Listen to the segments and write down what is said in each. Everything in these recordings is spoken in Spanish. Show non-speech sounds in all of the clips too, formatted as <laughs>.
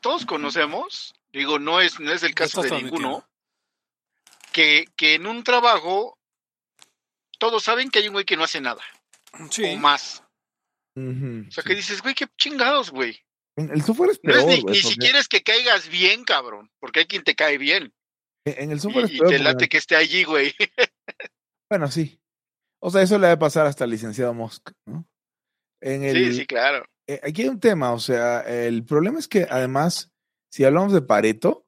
todos conocemos, digo, no es, no es el caso de ninguno, que, que en un trabajo todos saben que hay un güey que no hace nada. Sí. O más. o sea, que dices, güey, qué chingados, güey. El software es peor. ni, siquiera es que caigas bien, cabrón, porque hay quien te cae bien. En el software y, es peor. Y te late que esté allí, güey. <laughs> bueno, sí. O sea, eso le debe pasar hasta al licenciado Musk, ¿no? En el, sí, sí, claro. Eh, aquí hay un tema, o sea, el problema es que además, si hablamos de Pareto,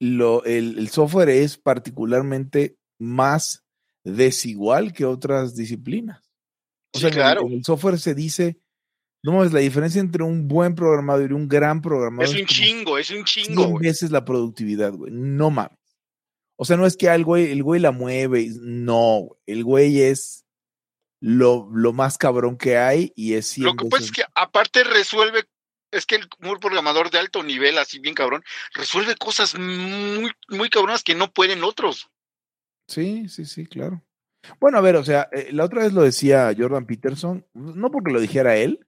lo, el, el software es particularmente más desigual que otras disciplinas. O sea, claro. en, el, software se dice, no es la diferencia entre un buen programador y un gran programador. Es un chingo, es un chingo. 100 veces la productividad, güey. No mames. O sea, no es que el güey, el güey la mueve, no, el güey es lo, lo, más cabrón que hay y es Lo que pasa es que aparte resuelve, es que el un programador de alto nivel, así bien cabrón, resuelve cosas muy, muy cabronas que no pueden otros. Sí, sí, sí, claro. Bueno, a ver, o sea, eh, la otra vez lo decía Jordan Peterson, no porque lo dijera él.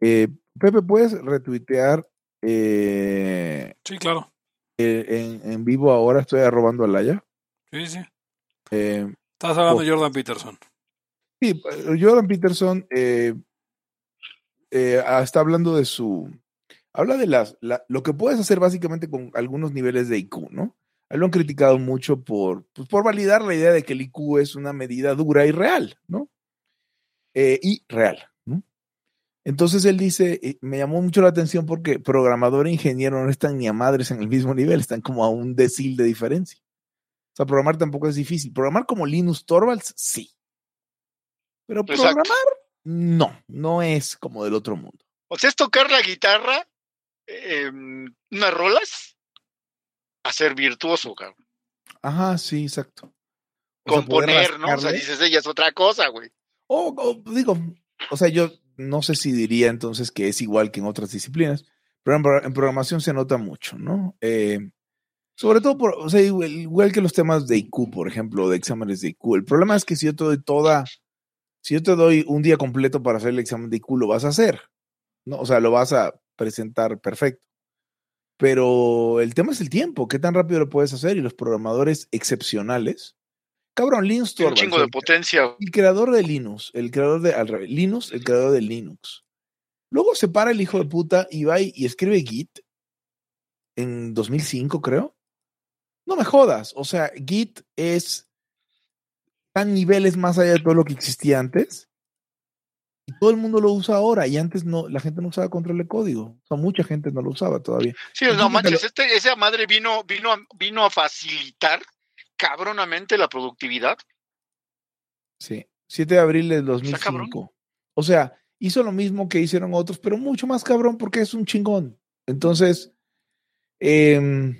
Eh, Pepe, ¿puedes retuitear? Eh, sí, claro. en, en, vivo ahora estoy arrobando a Laya. Sí, sí. Estás hablando de Jordan Peterson. Sí, Jordan Peterson ah, está hablando de su. Habla de las, lo que puedes hacer básicamente con algunos niveles de IQ, ¿no? lo han criticado mucho por, pues, por validar la idea de que el IQ es una medida dura y real, ¿no? Eh, y real, ¿no? Entonces él dice, eh, me llamó mucho la atención porque programador e ingeniero no están ni a madres en el mismo nivel, están como a un decil de diferencia. O sea, programar tampoco es difícil. Programar como Linus Torvalds, sí. Pero programar, no, no es como del otro mundo. O sea, es tocar la guitarra, eh, unas rolas, a ser virtuoso, cabrón. Ajá, sí, exacto. Componer, ¿no? O sea, dices, ella es otra cosa, güey. O, digo, o sea, yo no sé si diría entonces que es igual que en otras disciplinas, pero en, programación se nota mucho, ¿no? Eh, sobre todo, por, o sea, igual, que los temas de IQ, por ejemplo, de exámenes de IQ. El problema es que si yo te doy toda, si yo te doy un día completo para hacer el examen de IQ, lo vas a hacer, ¿no? O sea, lo vas a presentar perfecto. Pero el tema es el tiempo, qué tan rápido lo puedes hacer y los programadores excepcionales. Cabrón, Linux Torvalds. Un chingo de potencia. El creador de Linux, el creador de, al revés, Linux, el creador de Linux. Luego se para el hijo de puta y va y, escribe Git en 2005, creo. No me jodas, o sea, Git es niveles más allá de todo lo que existía antes todo el mundo lo usa ahora y antes no, la gente no usaba control de código. O sea, mucha gente no lo usaba todavía. Sí, no manches, este, esa madre vino, vino, vino a facilitar cabronamente la productividad. Sí, 7 de abril del 2005. O sea, hizo lo mismo que hicieron otros, pero mucho más cabrón porque es un chingón. Entonces, eh,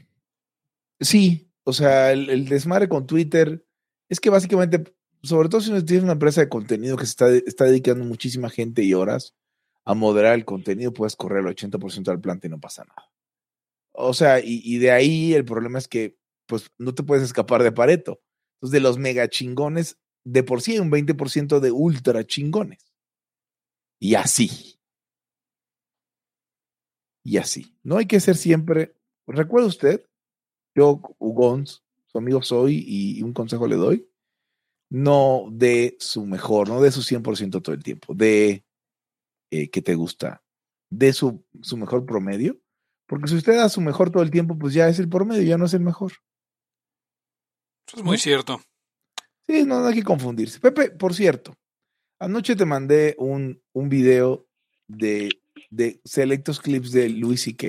sí, o sea, el, el desmadre con Twitter es que básicamente sobre todo si tienes una empresa de contenido que se está, está dedicando muchísima gente y horas a moderar el contenido, puedes correr el 80% del planta y no pasa nada. O sea, y, de ahí el problema es que pues no te puedes escapar de Pareto. Entonces, de los mega chingones, de por sí hay un 20% de ultra chingones. Y así. Y así. No hay que ser siempre. ¿Recuerda usted? Yo, Ugons, su amigo soy y un consejo le doy no de su mejor, no de su 100% todo el tiempo, de eh, que te gusta, de su, su mejor promedio. Porque si usted da su mejor todo el tiempo, pues ya es el promedio, ya no es el mejor. Eso es muy cierto. Sí, no, hay que confundirse. Pepe, por cierto, anoche te mandé un, un video de, de selectos clips de Louis C.K.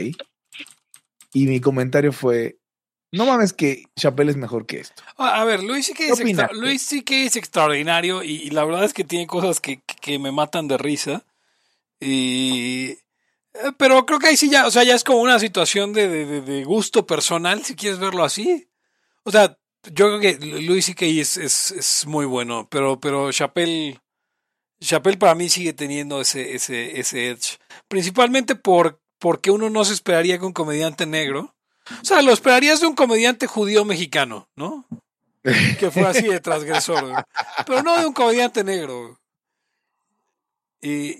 Y mi comentario fue, no mames que Chappelle es mejor que esto. A ver, Luis sí que, es, es extraordinario y, la verdad es que tiene cosas que, me matan de risa. Y, eh, pero creo que ahí sí ya, o sea, ya es como una situación de, gusto personal, si quieres verlo así. O sea, yo creo que Luis C.K. Es, es, es, muy bueno, pero, pero Chappelle, Chappelle para mí sigue teniendo ese, ese, ese edge. Principalmente por, porque uno no se esperaría que un comediante negro o sea, lo esperarías de un comediante judío mexicano, ¿no? Que fue así de transgresor, pero no de un comediante negro. Y,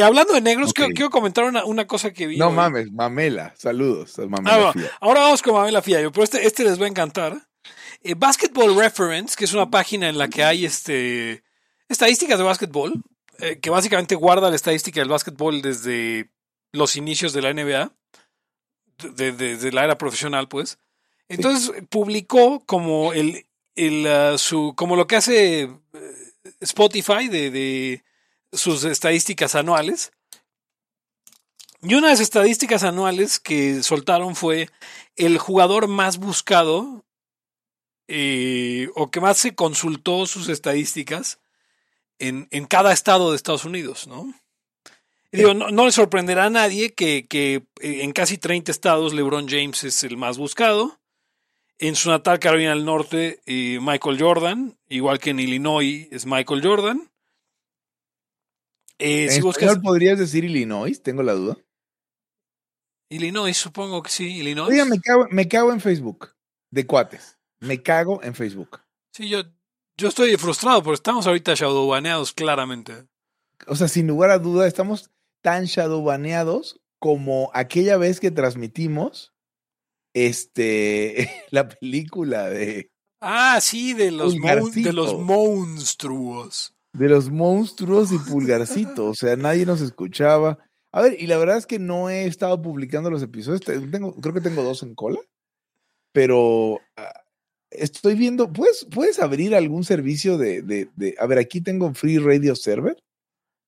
hablando de negros, quiero, comentar una, cosa que vi. No mames, Mamela, saludos. Mamela ah, ahora vamos con Mamela Fiallo, pero este, este les va a encantar. Eh, Basketball Reference, que es una página en la que hay este, estadísticas de básquetbol, eh, que básicamente guarda la estadística del básquetbol desde los inicios de la NBA, desde la era profesional, pues. Entonces publicó como el, el uh, su, como lo que hace eh, Spotify de, sus estadísticas anuales. Y una de las estadísticas anuales que soltaron fue el jugador más buscado eh, o que más se consultó sus estadísticas en, en cada estado de Estados Unidos, ¿no? Digo, no, le sorprenderá a nadie que, que, eh, en casi 30 estados LeBron James es el más buscado. En su natal Carolina del Norte, eh, Michael Jordan, igual que en Illinois es Michael Jordan. Eh, ¿En podrías decir Illinois? Tengo la duda. Illinois, supongo que sí, Illinois. Oiga, me cago, me cago en Facebook, de cuates. Me cago en Facebook. Sí, yo, yo estoy frustrado porque estamos ahorita shadowbaneados claramente. O sea, sin lugar a duda, estamos tan shadowbaneados como aquella vez que transmitimos este <laughs> la película de Ah, sí, de los, de los monstruos. De los monstruos y pulgarcito. o sea, nadie nos escuchaba. A ver, y la verdad es que no he estado publicando los episodios. Tengo, creo que tengo dos en cola. Pero ah, estoy viendo. ¿puedes, ¿Puedes abrir algún servicio de, de, de. A ver, aquí tengo Free Radio Server.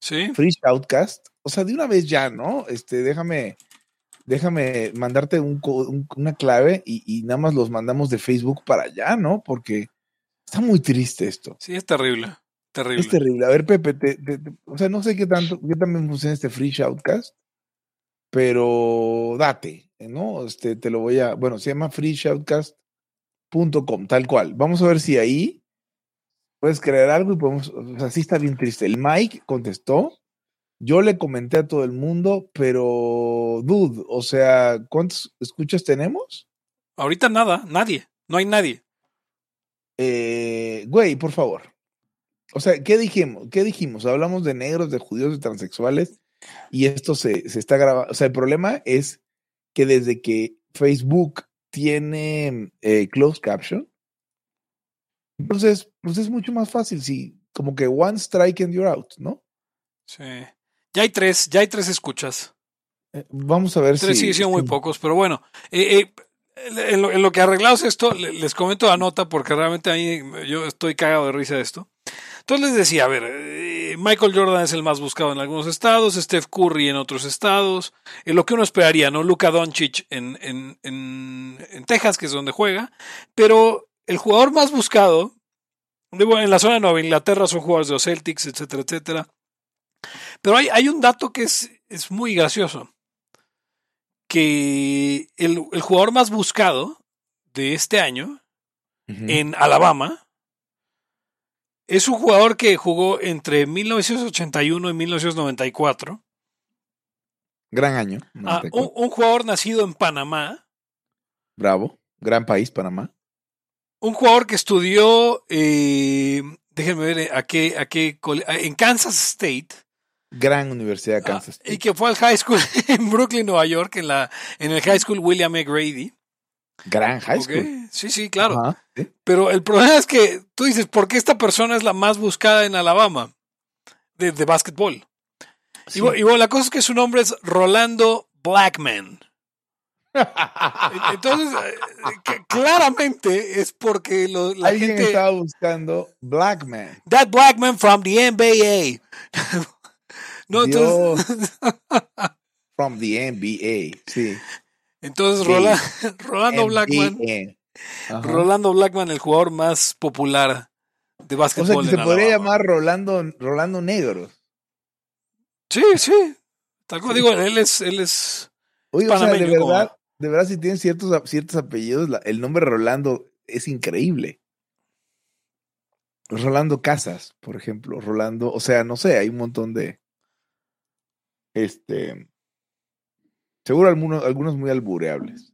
Sí. Free Shoutcast. O sea, de una vez ya, ¿no? Este, déjame, déjame mandarte un, una clave y, nada más los mandamos de Facebook para allá, ¿no? Porque está muy triste esto. Sí, es terrible. Terrible. Es terrible. A ver, Pepe, o sea, no sé qué tanto, qué también funciona este Free Shoutcast, pero date, ¿no? Este, te lo voy a, bueno, se llama freeshoutcast.com, tal cual. Vamos a ver si ahí puedes crear algo y podemos, o sea, sí está bien triste. El Mike contestó, yo le comenté a todo el mundo, pero, dude, o sea, ¿cuántos escuchas tenemos? Ahorita nada, nadie, no hay nadie. Eh, güey, por favor. O sea, ¿qué dijimos? ¿Qué dijimos? Hablamos de negros, de judíos, de transexuales, y esto se, se está grabando. O sea, el problema es que desde que Facebook tiene eh, closed caption, entonces, pues es mucho más fácil, si como que one strike and you're out, ¿no? Sí. Ya hay tres, ya hay tres escuchas. Eh, vamos a ver tres si. Tres sí, muy pocos, pero bueno. Eh, eh, en, lo, en, lo, que arreglados esto, les comento la nota porque realmente a mí yo estoy cagado de risa de esto. Entonces les decía, a ver, Michael Jordan es el más buscado en algunos estados, Steph Curry en otros estados, en lo que uno esperaría, ¿no? Luka Doncic en, en, en, en Texas, que es donde juega, pero el jugador más buscado, en la zona de Nueva Inglaterra son jugadores de los Celtics, etcétera, etcétera. Pero hay, hay un dato que es, es, muy gracioso. Que el, el, jugador más buscado de este año en Alabama es un jugador que jugó entre 1981 y 1994. Gran año. Ah, un, jugador nacido en Panamá. Bravo. Gran país, Panamá un jugador que estudió, eh, déjenme ver a qué, a qué, en Kansas State. Gran universidad de ah, Kansas State. y que fue al high school <laughs> en Brooklyn, Nueva York, en, la, en el high school William M. Grady. Gran high school. Sí, sí, claro. Pero el problema es que tú dices, ¿por qué esta persona es la más buscada en Alabama de, de básquetbol? Y, y, bueno, la cosa es que su nombre es Rolando Blackman. Entonces, eh, claramente es porque la Alguien gente estaba buscando Black Man. That Black Man from the NBA. <laughs> no, entonces... <laughs> from the NBA, sí. Entonces, <laughs> Rolando Blackman. Rolando Blackman, el jugador más popular de básquetbol. O sea, que se podría llamar Rolando, Rolando Negro. Sí, sí. Tal como digo, él es, él es. Oye, o sea, de verdad, de verdad, si tienen ciertos, ciertos apellidos, el nombre Rolando es increíble. Rolando Casas, por ejemplo. Rolando, o sea, no sé, hay un montón de. Este. Seguro algunos, algunos muy albureables.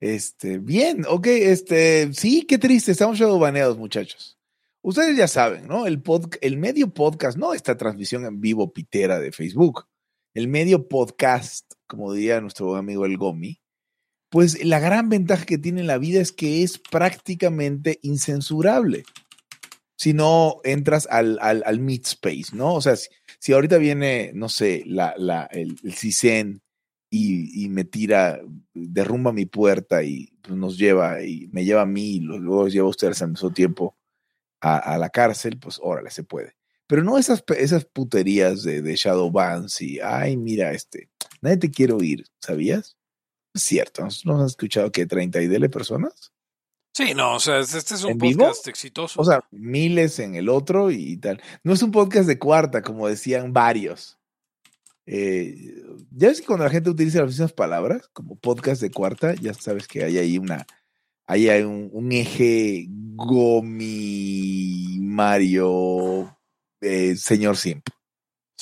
Este, bien, ok, este, sí, qué triste, estamos baneados, muchachos. Ustedes ya saben, ¿no? El, el medio podcast, no esta transmisión en vivo pitera de Facebook, el medio podcast, como diría nuestro amigo el Gomi, pues la gran ventaja que tiene en la vida es que es prácticamente incensurable. Si no entras al, al, al meet space, ¿no? O sea, si, ahorita viene, no sé, la, la, el, el y, y, me tira, derrumba mi puerta y pues, nos lleva, y me lleva a mí, y luego lleva a ustedes al mismo tiempo a, la cárcel, pues órale, se puede. Pero no esas, esas puterías de, de Shadowbans y, ay, mira, este, nadie te quiere oír, ¿sabías? Cierto, ¿no has escuchado que 30 y dele personas? Sí, no, o sea, este es un podcast exitoso. O sea, miles en el otro y tal. No es un podcast de cuarta, como decían varios. Eh, ya ves que cuando la gente utiliza las mismas palabras, como podcast de cuarta, ya sabes que hay ahí una, ahí hay un, eje Gomi Mario eh, señor Simp.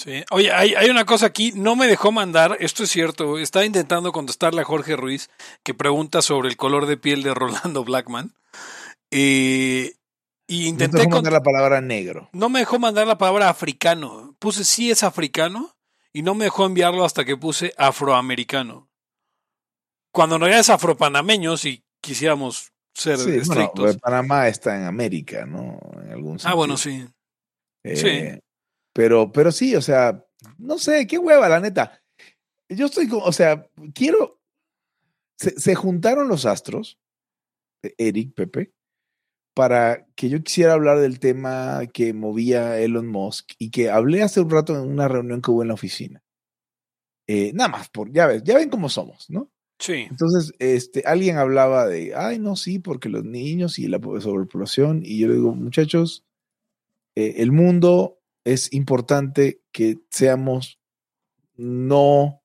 Sí. Oye, hay, hay, una cosa aquí, no me dejó mandar, esto es cierto, estaba intentando contestarle a Jorge Ruiz, que pregunta sobre el color de piel de <laughs> Rolando Blackman. Eh, y intenté. No dejó mandar la palabra negro. No me dejó mandar la palabra africano. Puse sí es africano y no me dejó enviarlo hasta que puse afroamericano. Cuando no es afropanameño, si quisiéramos ser sí, estrictos. Panamá está en América, ¿no? En algún Ah, bueno, sí. sí. Pero, pero sí, o sea, no sé, qué hueva, la neta. Yo estoy, o sea, quiero. Se, juntaron los astros, e, Eric, Pepe, para que yo quisiera hablar del tema que movía Elon Musk y que hablé hace un rato en una reunión que hubo en la oficina. Eh, nada más, por, ya ves, ya ven cómo somos, ¿no? Sí. Entonces, este, alguien hablaba de, ay, no, sí, porque los niños y la sobrepoblación, y yo le digo, muchachos, eh, el mundo es importante que seamos no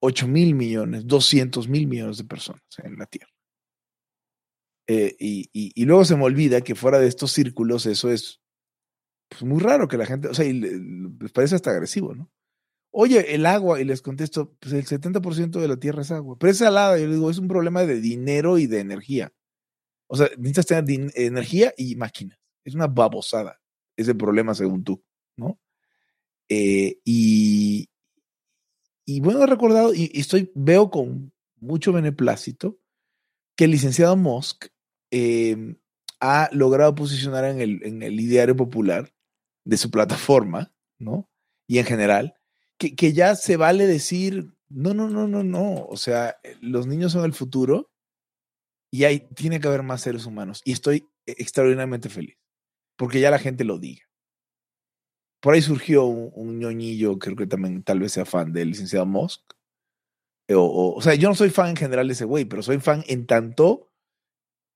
8 mil millones, 200 mil millones de personas en la Tierra. Eh, y, luego se me olvida que fuera de estos círculos eso es pues, muy raro que la gente, o sea, les parece hasta agresivo, ¿no? Oye, el agua, y les contesto, pues el 70% de la Tierra es agua, pero es salada, yo digo, es un problema de dinero y de energía. O sea, necesitas tener energía y máquinas. Es una babosada ese problema según tú. ¿No? Eh, y, y bueno, he recordado, y, estoy, veo con mucho beneplácito que el licenciado Musk em, ha logrado posicionar en el, en el ideario popular de su plataforma, ¿no? Y en general, que, que, ya se vale decir, no, no, no, no, no, o sea, los niños son el futuro y hay, tiene que haber más seres humanos. Y estoy extraordinariamente feliz, porque ya la gente lo diga. Por ahí surgió un, ñoñillo, creo que también tal vez sea fan del licenciado Musk. Eh, o, o, sea, yo no soy fan en general de ese güey, pero soy fan en tanto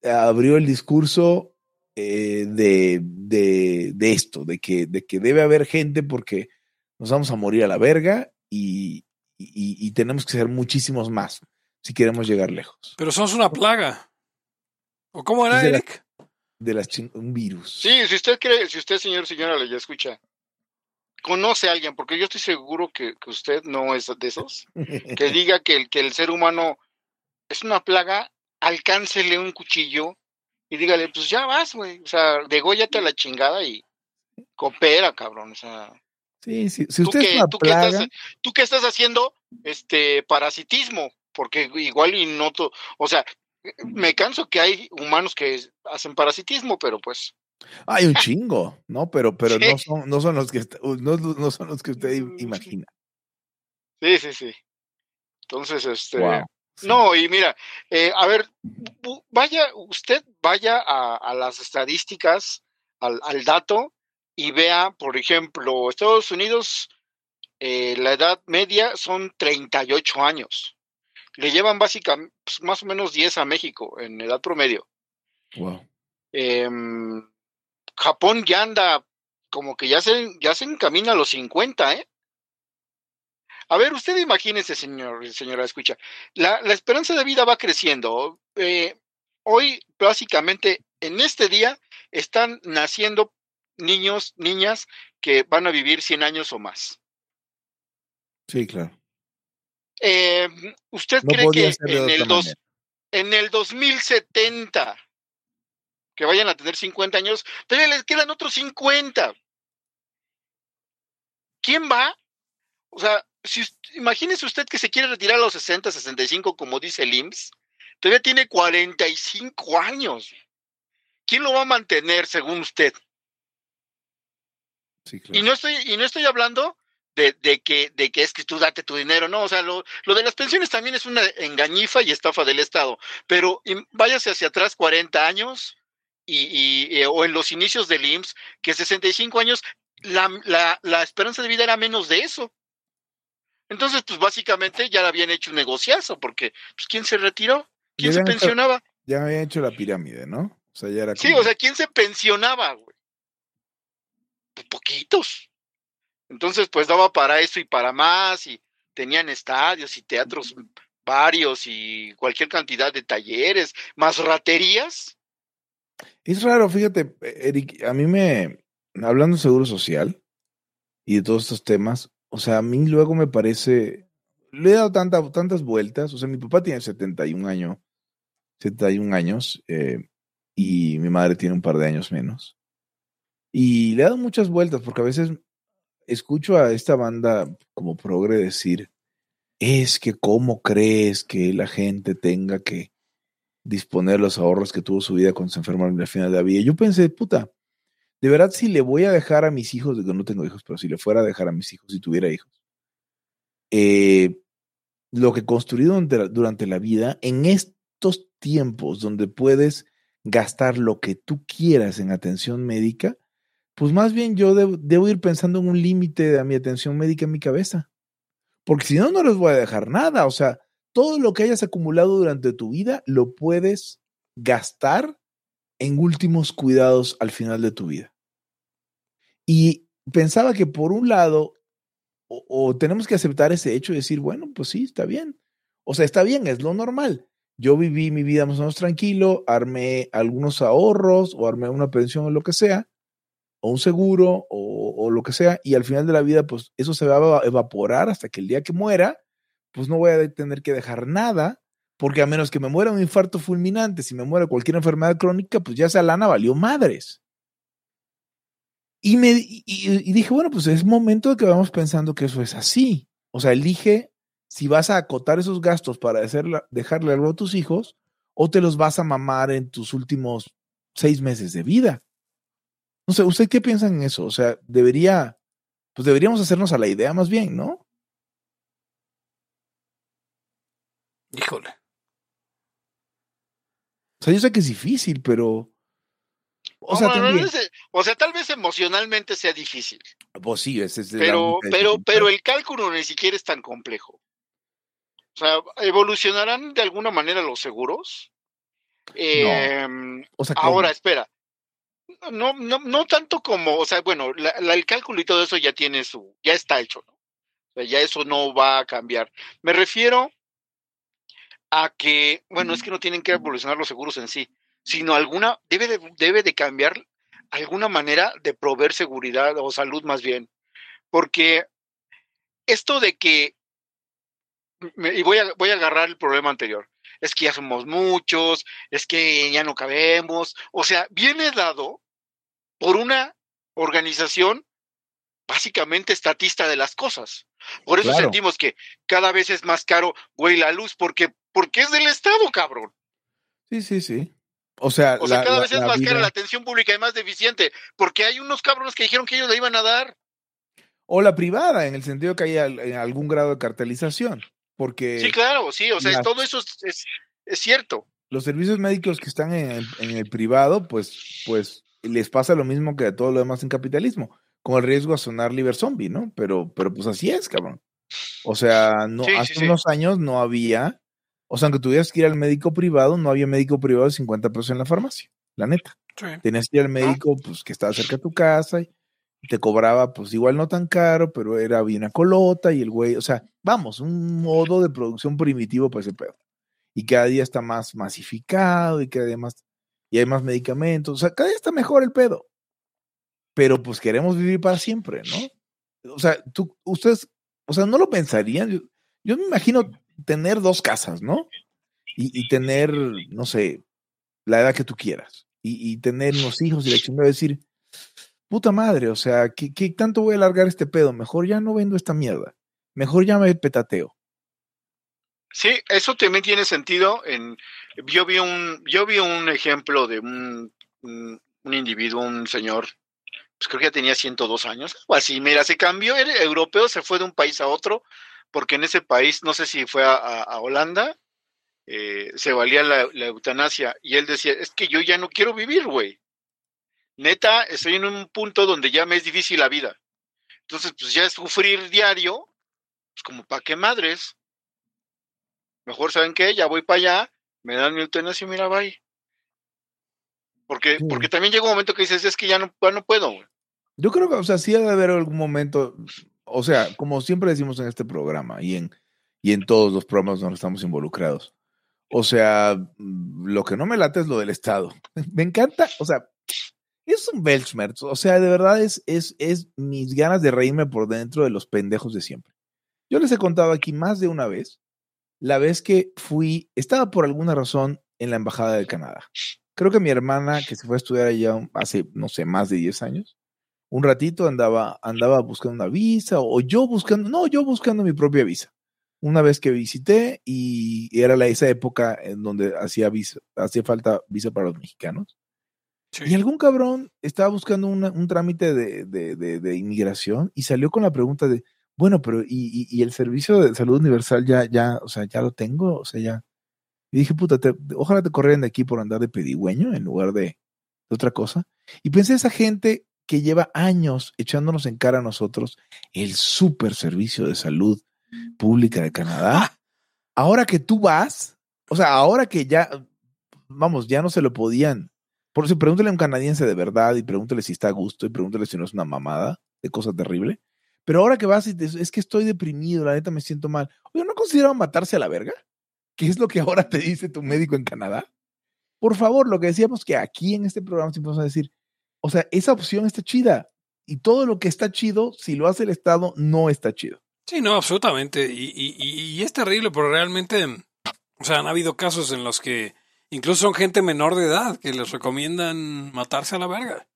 abrió el discurso eh, de, de, esto, de que, de que debe haber gente porque nos vamos a morir a la verga y, y, tenemos que ser muchísimos más si queremos llegar lejos. Pero somos una plaga. ¿O cómo era, Eric? de las un virus. Sí, si usted cree, si usted, señor, señora, le ya escucha conoce a alguien, porque yo estoy seguro que, usted no es de esos, <laughs> que diga que el, que el ser humano es una plaga, alcáncele un cuchillo y dígale, pues ya vas, güey, o sea, dególlate a la chingada y coopera, cabrón, o sea. Sí, sí, si usted es una tú plaga... estás, tú qué estás haciendo, este, parasitismo, porque igual y no, o sea, me canso que hay humanos que hacen parasitismo, pero pues hay un chingo, ¿no? Pero, pero no, son, no, son los que, no, no son los que usted imagina. Sí, sí, sí. Entonces, este. No, y mira, eh, a ver, vaya, usted vaya a, las estadísticas, al, al, dato, y vea, por ejemplo, Estados Unidos, eh, la edad media son 38 años. Le llevan básicamente pues, más o menos 10 a México en edad promedio. Wow. Japón ya anda como que ya se, ya se encamina a los 50, ¿eh? A ver, usted imagínese, señor, señora, escucha, la, la esperanza de vida va creciendo. Eh, hoy, básicamente, en este día, están naciendo niños, niñas que van a vivir 100 años o más. Sí, claro. Eh, ¿Usted cree que en el, dos, en el 2070 que vayan a tener 50 años, todavía les quedan otros 50. ¿Quién va? O sea, si, imagínese usted que se quiere retirar a los 60, 65, como dice el IMSS, todavía tiene 45 años. ¿Quién lo va a mantener según usted? Y no estoy, y no estoy hablando de, que, de que es que tú date tu dinero, no, o sea, lo, lo, de las pensiones también es una engañifa y estafa del Estado, pero váyase hacia atrás 40 años y, y, o en los inicios del IMSS, que 65 años, la, la, la esperanza de vida era menos de eso. Entonces, pues básicamente ya habían hecho un negociazo, porque pues, ¿quién se retiró? ¿Quién se pensionaba? ya habían hecho la pirámide, ¿no? O sea, ya era Sí, o sea, ¿quién se pensionaba, güey? Pues poquitos. Entonces, pues daba para eso y para más, y tenían estadios y teatros varios y cualquier cantidad de talleres, más raterías. Es raro, fíjate, Eric, a mí me, hablando de seguro social y de todos estos temas, o sea, a mí luego me parece, le he dado tantas vueltas, o sea, mi papá tiene 71 años, 71 años, eh, y mi madre tiene un par de años menos. Y le he dado muchas vueltas porque a veces escucho a esta banda como progre decir, es que cómo crees que la gente tenga que disponer los ahorros que tuvo su vida cuando se enfermó en la final de la vida. Yo pensé, puta, de verdad si le voy a dejar a mis hijos, que no tengo hijos, pero si le fuera a dejar a mis hijos, si tuviera hijos, eh, lo que he construido durante, durante la vida, en estos tiempos donde puedes gastar lo que tú quieras en atención médica, pues más bien yo debo, ir pensando en un límite de mi atención médica en mi cabeza. Porque si no, no les voy a dejar nada. O sea, todo lo que hayas acumulado durante tu vida lo puedes gastar en últimos cuidados al final de tu vida. Y pensaba que por un lado, o, tenemos que aceptar ese hecho y decir, bueno, pues sí, está bien. O sea, está bien, es lo normal. Yo viví mi vida más o menos tranquilo, armé algunos ahorros o armé una pensión o lo que sea, o un seguro o, lo que sea, y al final de la vida, pues eso se va a evaporar hasta que el día que muera, pues no voy a tener que dejar nada, porque a menos que me muera un infarto fulminante, si me muere cualquier enfermedad crónica, pues ya esa lana valió madres. Y, me, y, dije, bueno, pues es momento de que vamos pensando que eso es así. O sea, elige si vas a acotar esos gastos para dejarle algo a tus hijos o te los vas a mamar en tus últimos seis meses de vida. No sé, ¿usted qué piensa en eso? O sea, debería, pues deberíamos hacernos a la idea más bien, ¿no? Híjole. O sea, yo sé que es difícil, pero. O, sea, o sea, tal vez emocionalmente sea difícil. Pues sí, ese es pero, pero, pero el cálculo ni siquiera es tan complejo. O sea, ¿evolucionarán de alguna manera los seguros? Em, ahora, espera, no, no, no tanto como, o sea, bueno, el cálculo y todo eso ya tiene su, ya está hecho, ¿no? O sea, ya eso no va a cambiar. Me refiero a que, bueno, es que no tienen que evolucionar los seguros en sí, sino alguna, debe de, debe de cambiar alguna manera de proveer seguridad o salud más bien. Porque esto de que, y voy a, voy a agarrar el problema anterior, es que ya somos muchos, es que ya no cabemos, o sea, viene dado por una organización básicamente estatista de las cosas. Por eso sentimos que cada vez es más caro, güey, la luz, porque, porque es del Estado, cabrón. Sí, sí, sí. O sea, o sea cada vez es más cara la atención pública y más deficiente, porque hay unos cabrones que dijeron que ellos la iban a dar. O la privada, en el sentido que hay algún grado de cartelización. Porque sí, claro, sí, o sea, todo eso es, es, cierto. Los servicios médicos que están en, en el privado, pues, pues les pasa lo mismo que a todo lo demás en capitalismo, con el riesgo a sonar liver zombie, ¿no? Pero, pero pues así es, cabrón. O sea, no, hace unos años no había, o sea, aunque tuvieras que ir al médico privado, no había médico privado de 50 pesos en la farmacia, la neta. Tenías que ir al médico, pues, que estaba cerca de tu casa y te cobraba, pues, igual no tan caro, pero era bien a colota y el güey, o sea, vamos, un modo de producción primitivo para ese pedo. Y cada día está más masificado y cada día más y hay más medicamentos. O sea, cada día está mejor el pedo. Pero pues queremos vivir para siempre, ¿no? O sea, tú, ustedes, o sea, no lo pensarían. Yo, me imagino tener dos casas, ¿no? Y, tener, no sé, la edad que tú quieras. y, tener unos hijos y la chingada decir, puta madre, o sea, ¿qué, ¿qué, tanto voy a alargar este pedo? Mejor ya no vendo esta mierda. Mejor ya me petateo. Sí, eso también tiene sentido. En, yo vi un, yo vi un ejemplo de un, un, individuo, un señor, pues creo que ya tenía 102 años, o así, mira, se cambió, el europeo se fue de un país a otro, porque en ese país, no sé si fue a, Holanda, eh, se valía la, eutanasia, y él decía, es que yo ya no quiero vivir, güey. Neta, estoy en un punto donde ya me es difícil la vida. Entonces, pues ya es sufrir diario, pues como para qué madres mejor saben qué, ya voy para allá, me dan mi eutanasia y mira, bye. Porque, porque también llega un momento que dices, es que ya no, no puedo. Yo creo que, o sea, sí ha de haber algún momento, o sea, como siempre decimos en este programa y en, y en todos los programas donde estamos involucrados. O sea, lo que no me late es lo del Estado. <laughs> Me encanta, o sea, es un Belchmerz. O sea, de verdad es, es, es mis ganas de reírme por dentro de los pendejos de siempre. Yo les he contado aquí más de una vez la vez que fui, estaba por alguna razón en la Embajada de Canadá. Creo que mi hermana, que se fue a estudiar allá hace, no sé, más de 10 años, un ratito andaba, andaba buscando una visa, o yo buscando, no, yo buscando mi propia visa. Una vez que visité y era la, esa época en donde hacía, visa, hacía falta visa para los mexicanos. Y algún cabrón estaba buscando un trámite de, de inmigración y salió con la pregunta de, bueno, pero y, y, el servicio de salud universal ya, ya, o sea, ya lo tengo, o sea, ya. Y dije, puta, ojalá te corrieran de aquí por andar de pedigüeño en lugar de, otra cosa. Y pensé esa gente que lleva años echándonos en cara a nosotros el super servicio de salud pública de Canadá. Ahora que tú vas, o sea, ahora que ya, vamos, ya no se lo podían. Por eso, pregúntale a un canadiense de verdad y pregúntale si está a gusto y pregúntale si no es una mamada de cosa terrible. Pero ahora que vas y te, es que estoy deprimido, la neta me siento mal. Oye, ¿no consideraron matarse a la verga? ¿Qué es lo que ahora te dice tu médico en Canadá? Por favor, lo que decíamos que aquí en este programa siempre vamos a decir, o sea, esa opción está chida. Y todo lo que está chido, si lo hace el Estado, no está chido. Sí, no, absolutamente. Y, y, y es terrible, pero realmente, o sea, han habido casos en los que incluso son gente menor de edad que les recomiendan matarse a la verga.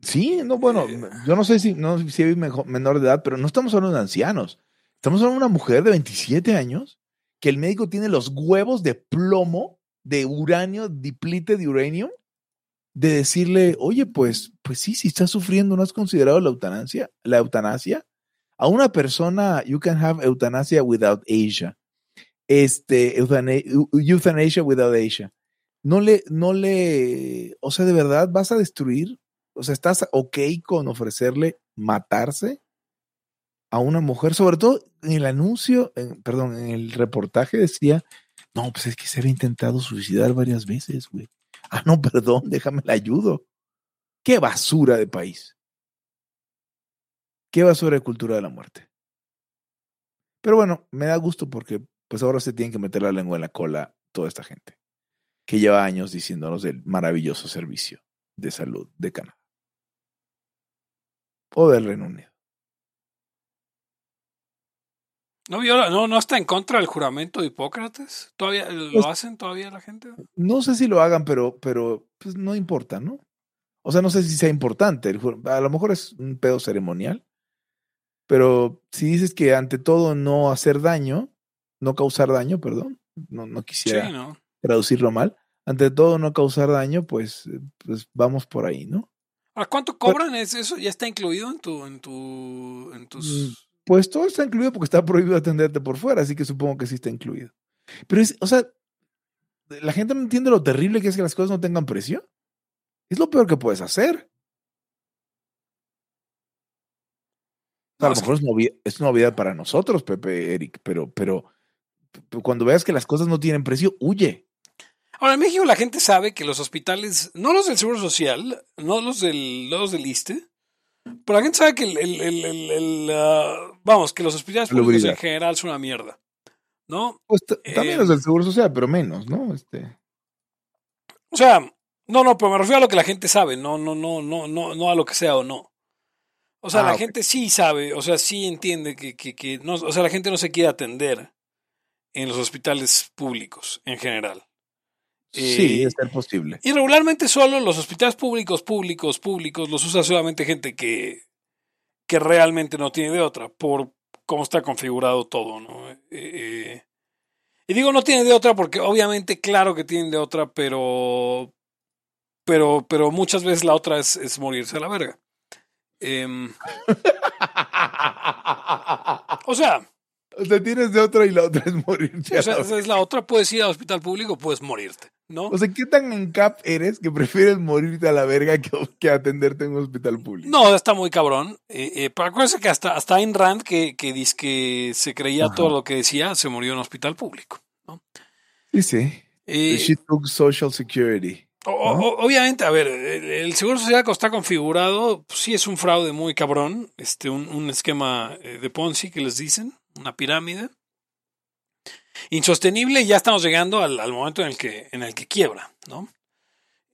Sí, no, bueno, yo no sé si, no, si hay menor de edad, pero no estamos hablando de ancianos. Estamos hablando de una mujer de 27 años que el médico tiene los huevos de plomo, de uranio, diplite de uranio, de decirle, oye, pues, pues sí, si estás sufriendo, ¿no has considerado la eutanasia? La eutanasia. A una persona, you can have euthanasia without Asia. Este, euthanasia without Asia. No le, no le, o sea, de verdad vas a destruir o sea, ¿estás ok con ofrecerle matarse a una mujer? Sobre todo en el anuncio, perdón, en el reportaje decía, no, pues es que se había intentado suicidar varias veces, güey. Ah, no, perdón, déjame la ayudo. Qué basura de país. Qué basura de cultura de la muerte. Pero bueno, me da gusto porque pues ahora se tiene que meter la lengua en la cola toda esta gente que lleva años diciéndonos del maravilloso servicio de salud de Canadá o del Reino Unido. ¿No, viola, no, ¿No está en contra del juramento de Hipócrates? ¿Todavía lo pues hacen todavía la gente? No sé si lo hagan, pero, pero pues no importa, ¿no? O sea, no sé si sea importante. A lo mejor es un pedo ceremonial. Pero si dices que ante todo no hacer daño, no causar daño, perdón, no, no quisiera traducirlo mal. Ante todo no causar daño, pues, pues vamos por ahí, ¿no? ¿A cuánto cobran? ¿Eso ya está incluido en tu, en tu, en tus? Pues todo está incluido porque está prohibido atenderte por fuera, así que supongo que sí está incluido. Pero es, o sea, la gente no entiende lo terrible que es que las cosas no tengan precio. Es lo peor que puedes hacer. a lo mejor es, novedad, es novedad para nosotros, Pepe, Eric, pero, pero cuando veas que las cosas no tienen precio, huye. Ahora, en México la gente sabe que los hospitales, no los del Seguro Social, no los del, los del ISTE, pero la gente sabe que el, ah, vamos, que los hospitales públicos en general son una mierda. ¿No? Pues también los del Seguro Social, pero menos, ¿no? Este. O sea, no, no, pero me refiero a lo que la gente sabe, no, no, no, no, no, no a lo que sea o no. O sea, la ah, gente sí sabe, o sea, sí entiende que, que, que no, o sea, la gente no se quiere atender en los hospitales públicos en general. Sí, es posible. Y regularmente solo los hospitales públicos, públicos, públicos, los usa solamente gente que, que realmente no tiene de otra, por cómo está configurado todo, ¿no? Eh, eh, y digo no tiene de otra porque obviamente claro que tienen de otra, pero pero, pero muchas veces la otra es, es morirse a la verga. Em, o sea, o sea, tienes de otra y la otra es morirte. O sea, es la otra. Puedes ir al hospital público, puedes morirte, ¿no? O sea, ¿qué tan en cap eres que prefieres morirte a la verga que, atenderte en un hospital público? No, está muy cabrón. Eh, eh, pero acuérdense que hasta, hasta Ayn Rand, que, que dice que se creía todo lo que decía, se murió en un hospital público, ¿no? Sí, sí. Eh, She took Social Security. obviamente, a ver, el, Seguro Social está configurado, pues sí es un fraude muy cabrón, este, un, un esquema de Ponzi que les dicen, una pirámide. Insostenible, ya estamos llegando al, momento en el que, en el que quiebra, ¿no?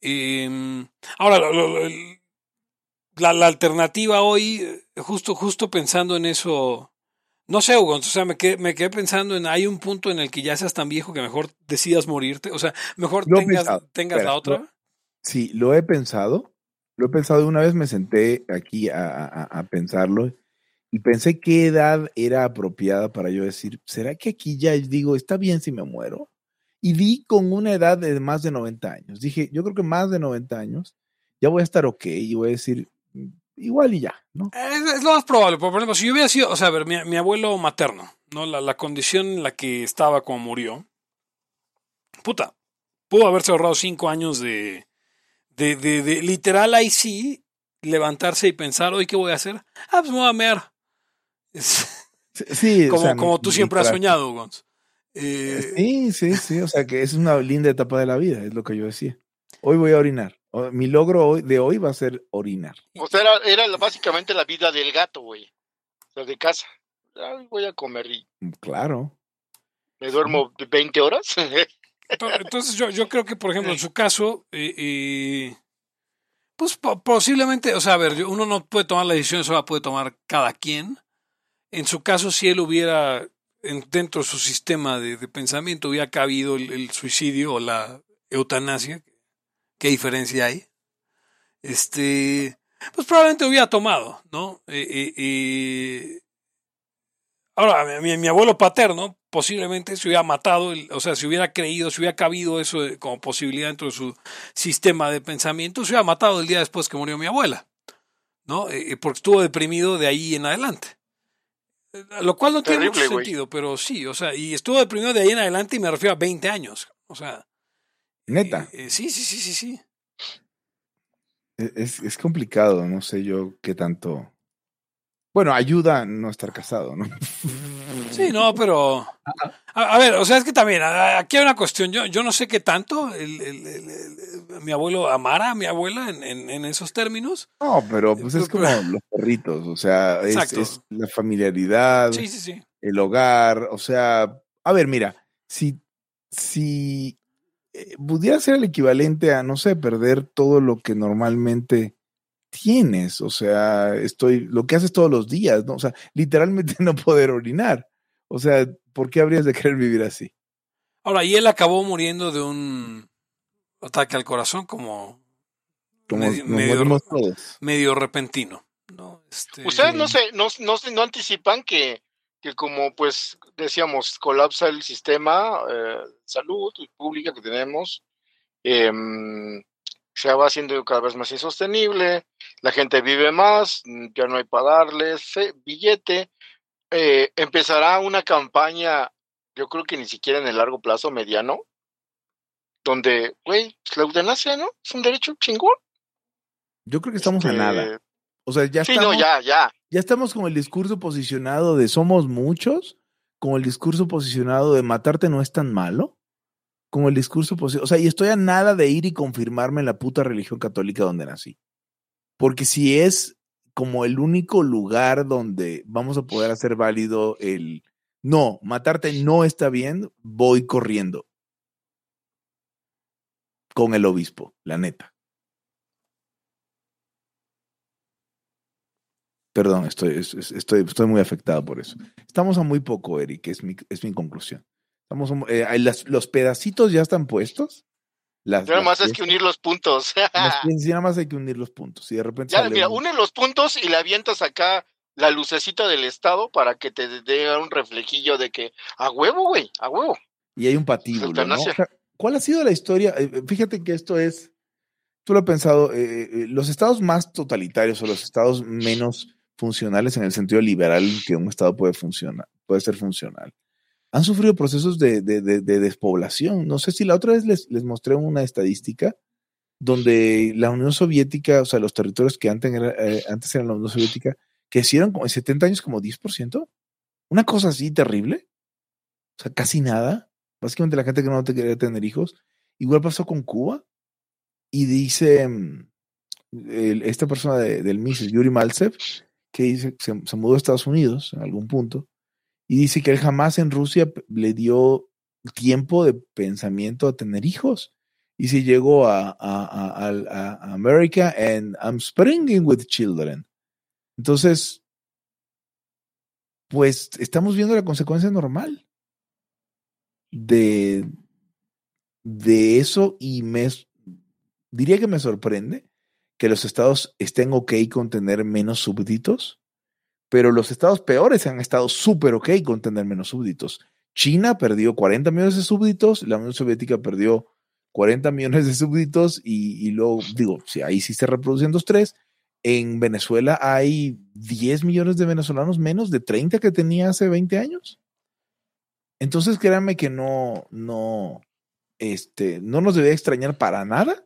Em, ahora, la, alternativa hoy, justo, justo pensando en eso, no sé, Hugo, o sea, me quedé, me quedé, pensando en, hay un punto en el que ya seas tan viejo que mejor decidas morirte, o sea, mejor tengas, tengas la otra. sí, lo he pensado, lo he pensado, una vez me senté aquí a, a pensarlo y pensé qué edad era apropiada para yo decir, ¿será que aquí ya digo, está bien si me muero? Y di con una edad de más de 90 años. Dije, yo creo que más de 90 años ya voy a estar ok y voy a decir, igual y ya, ¿no? Es, lo más probable. Por ejemplo, si yo hubiera sido, o sea, a ver, mi, abuelo materno, ¿no? La, la, condición en la que estaba como murió, puta, pudo haberse ahorrado cinco años de, de, de, de literal ahí sí, levantarse y pensar, hoy, ¿qué voy a hacer? Ah, pues me voy a mear. Sí, como, como tú siempre has soñado, Gonz. Eh, sí, sí, sí, o sea que es una linda etapa de la vida, es lo que yo decía. Hoy voy a orinar. Mi logro de hoy va a ser orinar. O sea, era, básicamente la vida del gato, güey. O de casa. voy a comer y... Mm, claro. Me duermo 20 horas. <laughs> Entonces yo, yo creo que, por ejemplo, en su caso, eh, pues posiblemente, o sea, a ver, uno no puede tomar la decisión, eso la puede tomar cada quien. En su caso, si él hubiera, dentro de su sistema de, pensamiento, hubiera cabido el, suicidio o la eutanasia, ¿qué diferencia hay? Este, pues probablemente hubiera tomado, ¿no? Eh, eh, eh, ahora, mi, abuelo paterno posiblemente se hubiera matado, o sea, si hubiera creído, si hubiera cabido eso como posibilidad dentro de su sistema de pensamiento, se hubiera matado el día después que murió mi abuela, ¿no? Porque estuvo deprimido de ahí en adelante. Eh, lo cual no tiene mucho sentido, pero sí, o sea, y estuvo deprimido de ahí en adelante y me refiero a 20 años, o sea. Neta. sí, sí, sí, sí, sí. E, es, es complicado, no sé yo qué tanto bueno, ayuda a no estar casado, ¿no? Sí, no, pero. A, ver, o sea, es que también, aquí hay una cuestión. Yo, yo no sé qué tanto mi abuelo amara a mi abuela en, esos términos. No, pero pues es como los perritos, o sea, es, la familiaridad, sí, sí, sí. el hogar, o sea, a ver, mira, si, si eh, pudiera ser el equivalente a, no sé, perder todo lo que normalmente tienes, o sea, estoy, lo que haces todos los días, ¿no? O sea, literalmente <laughs> no poder orinar. O sea, ¿por qué habrías de querer vivir así? Ahora, y él acabó muriendo de un ataque al corazón como, medio, repentino. ¿no? Este, Ustedes no se, no, no, no anticipan que, que, como pues decíamos, colapsa el sistema eh, de salud pública que tenemos, eh, se va haciendo cada vez más insostenible, la gente vive más, ya no hay para darles billete, eh, empezará una campaña, yo creo que ni siquiera en el largo plazo, mediano, donde, güey, pues, la eutanasia, ¿no? Es un derecho chingón. Yo creo que estamos a nada. Este, o sea, ya sí, estamos, no, ya, ya. Ya estamos con el discurso posicionado de somos muchos, con el discurso posicionado de matarte no es tan malo como el discurso posible. O sea, y estoy a nada de ir y confirmarme en la puta religión católica donde nací. Porque si es como el único lugar donde vamos a poder hacer válido el no, matarte no está bien, voy corriendo con el obispo, la neta. Perdón, estoy, estoy, estoy muy afectado por eso. Estamos a muy poco, Eric, es mi, es mi conclusión. Estamos, eh, los pedacitos ya están puestos <laughs> nada más hay que unir los puntos. nada más hay que unir los puntos. Y de repente. Ya, mira, une los puntos y le avientas acá la lucecita del estado para que te dé un reflejillo de que a huevo, güey, a huevo. Y hay un patíbulo, ¿no? ¿Cuál ha sido la historia? Eh, eh, fíjate que esto es, tú lo has pensado, eh, los estados más totalitarios o los estados menos funcionales en el sentido liberal que un estado puede funcionar, puede ser funcional, han sufrido procesos de, despoblación. No sé si la otra vez les, les, mostré una estadística donde la Unión Soviética, o sea, los territorios que antes, antes eran la Unión Soviética, que hicieron como en 70 años como 10%. Una cosa así terrible. O sea, casi nada. Básicamente la gente que no quería tener hijos. Igual pasó con Cuba. Y dice mm, esta persona del Mises, Yuri Maltsev, que dice se, mudó a Estados Unidos en algún punto. Y dice que él jamás en Rusia le dio tiempo de pensamiento a tener hijos. Y si llegó a, a, a, America and I'm springing with children. Entonces, pues estamos viendo la consecuencia normal de, de eso y me diría que me sorprende que los estados estén ok con tener menos súbditos, pero los estados peores han estado súper ok con tener menos súbditos. China perdió 40 millones de súbditos, la Unión Soviética perdió 40 millones de súbditos y, luego, digo, si ahí sí se reproducen dos, tres, en Venezuela hay 10 millones de venezolanos menos de 30 que tenía hace 20 años. Entonces, créanme que no, no, este, no nos debe extrañar para nada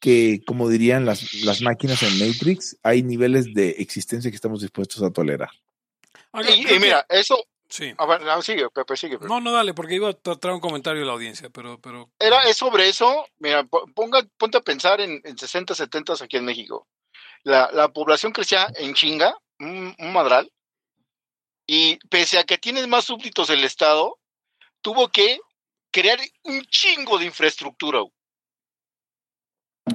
que, como dirían las, las máquinas en Matrix, hay niveles de existencia que estamos dispuestos a tolerar. y, mira, eso, Sí. no, sigue, Pepe, sigue. No, no, dale, porque iba a traer un comentario de la audiencia, pero... pero... Era, es sobre eso, mira, ponga, ponte a pensar en, en 60, 70 aquí en México la, población crecía en chinga, un, madral, y pese a que tienes más súbditos el Estado, tuvo que crear un chingo de infraestructura.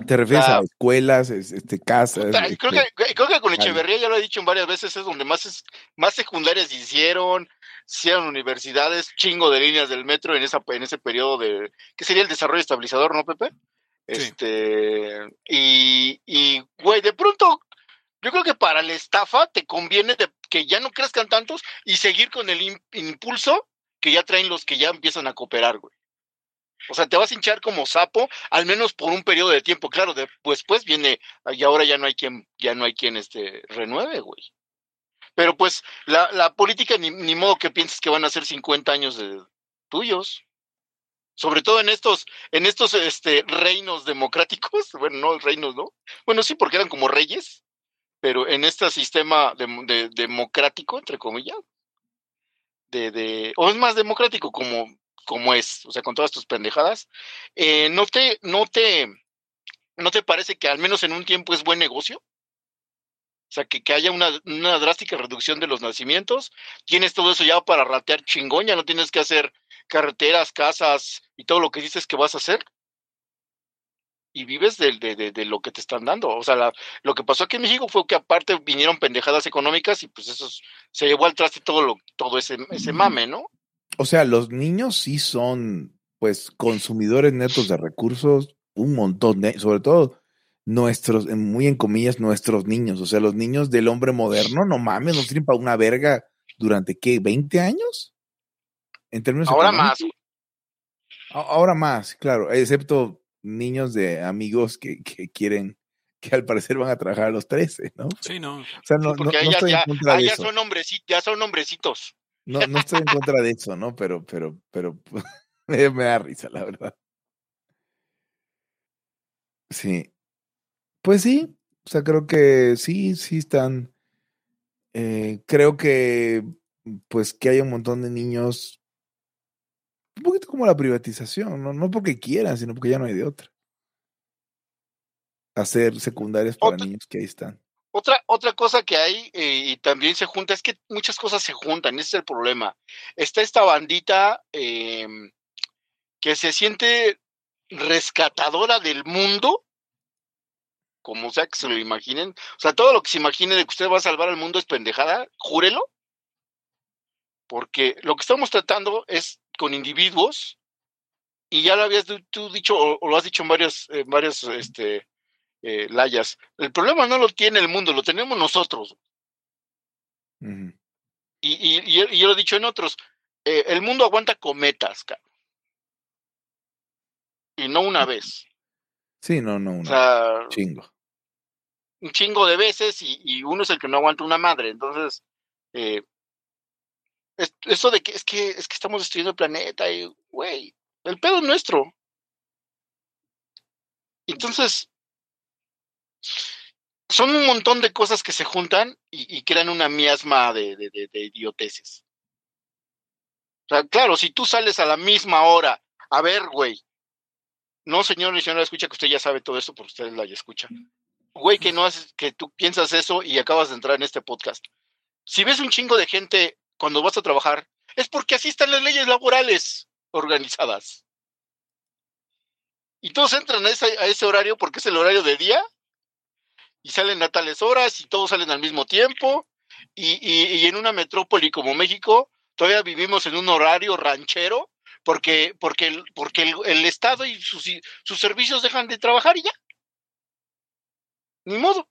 ¿Te refieres a escuelas, este, casas? creo, este, que, creo que con Echeverría, ya lo he dicho en varias veces, es donde más, es, más secundarias hicieron, hicieron universidades, chingo de líneas del metro en, esa, en ese periodo de, ¿qué sería el desarrollo estabilizador, no, Pepe? Este, y, güey, de pronto, yo creo que para la estafa te conviene que ya no crezcan tantos y seguir con el impulso que ya traen los que ya empiezan a cooperar, güey. O sea, te vas a hinchar como sapo, al menos por un periodo de tiempo. Claro, después pues viene, y ahora ya no hay quien, ya no hay quien este, renueve, güey. Pero pues la, la política, ni, modo que pienses que van a ser 50 años de tuyos sobre todo en estos, en estos este, reinos democráticos, <laughs> bueno, no reinos, ¿no? Bueno, sí, porque eran como reyes, pero en este sistema de, democrático, entre comillas, de, de, o es más democrático como, como es, o sea, con todas tus pendejadas, eh, ¿no, te, no, te, ¿no te parece que al menos en un tiempo es buen negocio? O sea, que, que haya una, una, drástica reducción de los nacimientos. Tienes todo eso ya para ratear chingón, ya no tienes que hacer carreteras, casas y todo lo que dices que vas a hacer. Y vives de, de, de, lo que te están dando. O sea, lo que pasó aquí en México fue que aparte vinieron pendejadas económicas y pues eso se llevó al traste todo, lo, todo ese, ese mame, ¿no? O sea, los niños sí son pues consumidores netos de recursos, un montón de, sobre todo nuestros, muy en comillas, nuestros niños. O sea, los niños del hombre moderno, no mames, no tienen para una verga durante qué, 20 años? En términos Ahora más. Ahora más, claro, excepto niños de amigos que, que, quieren, que al parecer van a trabajar a los 13, ¿no? Sí, no. O sea, no, no, estoy ya, en contra de eso. Son hombrecitos, ya son hombrecitos. No, no estoy en contra de eso, ¿no? Pero, pero, pero <laughs> me da risa, la verdad. Sí. Pues sí, o sea, creo que sí, sí están. Eh, creo que, pues, que hay un montón de niños. Un poquito como la privatización, ¿no? No porque quieran, sino porque ya no hay de otra. Hacer secundarias para niños que ahí están. Otra, otra cosa que hay eh, y también se junta es que muchas cosas se juntan, ese es el problema. Está esta bandita em, que se siente rescatadora del mundo, como sea que se lo imaginen. O sea, todo lo que se imagine de que usted va a salvar al mundo es pendejada, júrelo. Porque lo que estamos tratando es con individuos y ya lo habías tú dicho, o, lo has dicho en varios, varios este, eh, layas. El problema no lo tiene el mundo, lo tenemos nosotros. y, y, yo lo he dicho en otros, eh, el mundo aguanta cometas, cabrón. Y no una vez. Sí, no, no, una. chingo. Un chingo de veces y, uno es el que no aguanta una madre. Entonces, eh, eso de que es que es que estamos destruyendo el planeta y, güey, el pedo es nuestro. Entonces, son un montón de cosas que se juntan y, crean una miasma de, de. O sea, claro, si tú sales a la misma hora, a ver, güey, no, señor ni señora, escucha que usted ya sabe todo esto porque usted la escucha. Güey, que no haces, que tú piensas eso y acabas de entrar en este podcast. Si ves un chingo de gente cuando vas a trabajar, es porque así están las leyes laborales organizadas. Y todos entran a ese horario porque es el horario de día y salen a tales horas y todos salen al mismo tiempo. Y, y, en una metrópoli como México, todavía vivimos en un horario ranchero porque, porque, el, porque el, Estado y sus, sus servicios dejan de trabajar y ya. Ni modo.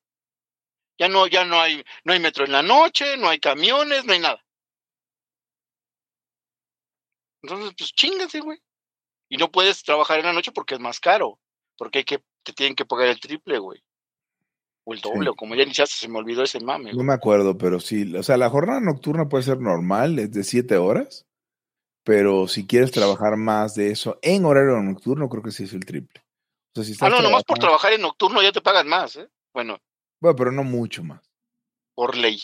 Ya no, ya no hay, no hay metro en la noche, no hay camiones, no hay nada. Entonces, pues chingase, güey. Y no puedes trabajar en la noche porque es más caro. Porque hay que, te tienen que pagar el triple, güey. O el doble, o como ya iniciaste, se me olvidó ese mame. No me acuerdo, pero sí. O sea, la jornada nocturna puede ser normal, es de siete horas. Pero si quieres trabajar más de eso en horario nocturno, creo que sí es el triple. O sea, si ah, no, nomás por trabajar en nocturno ya te pagan más, ¿eh? Bueno. Bueno, pero no mucho más. Por ley.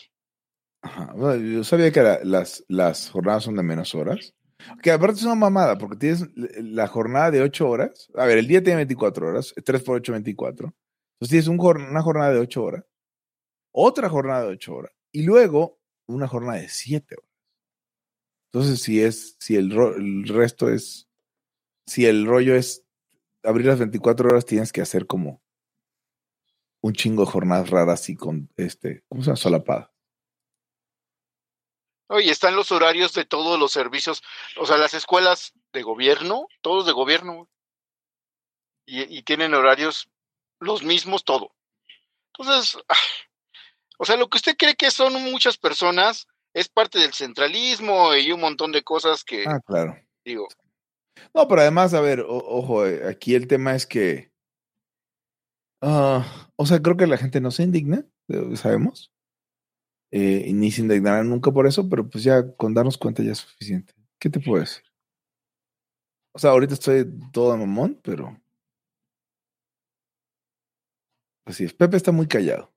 Ajá. yo sabía que las, las jornadas son de menos horas. Que aparte es una mamada, porque tienes la jornada de ocho horas. A ver, el día tiene 24 horas, 3 por 8, 24. Entonces tienes una jornada de ocho horas, otra jornada de ocho horas y luego una jornada de siete horas. Entonces, si es, si el, resto es, si el rollo es abrir las 24 horas, tienes que hacer como un chingo de jornadas raras y con este, ¿cómo se llama? Solapada. Oye, están los horarios de todos los servicios, o sea, las escuelas de gobierno, todos de gobierno, y tienen horarios los mismos, todo. Entonces, <sighs> o sea, lo que usted cree que son muchas personas es parte del centralismo y un montón de cosas que... Ah, claro. Digo. No, pero además, a ver, ojo, eh, aquí el tema es que... Ah, o sea, creo que la gente no se indigna, sabemos. Eh, ni se indignará nunca por eso, pero pues ya con darnos cuenta ya es suficiente. ¿Qué te puedo decir? O sea, ahorita estoy todo mamón, pero Así es. Pepe está muy callado.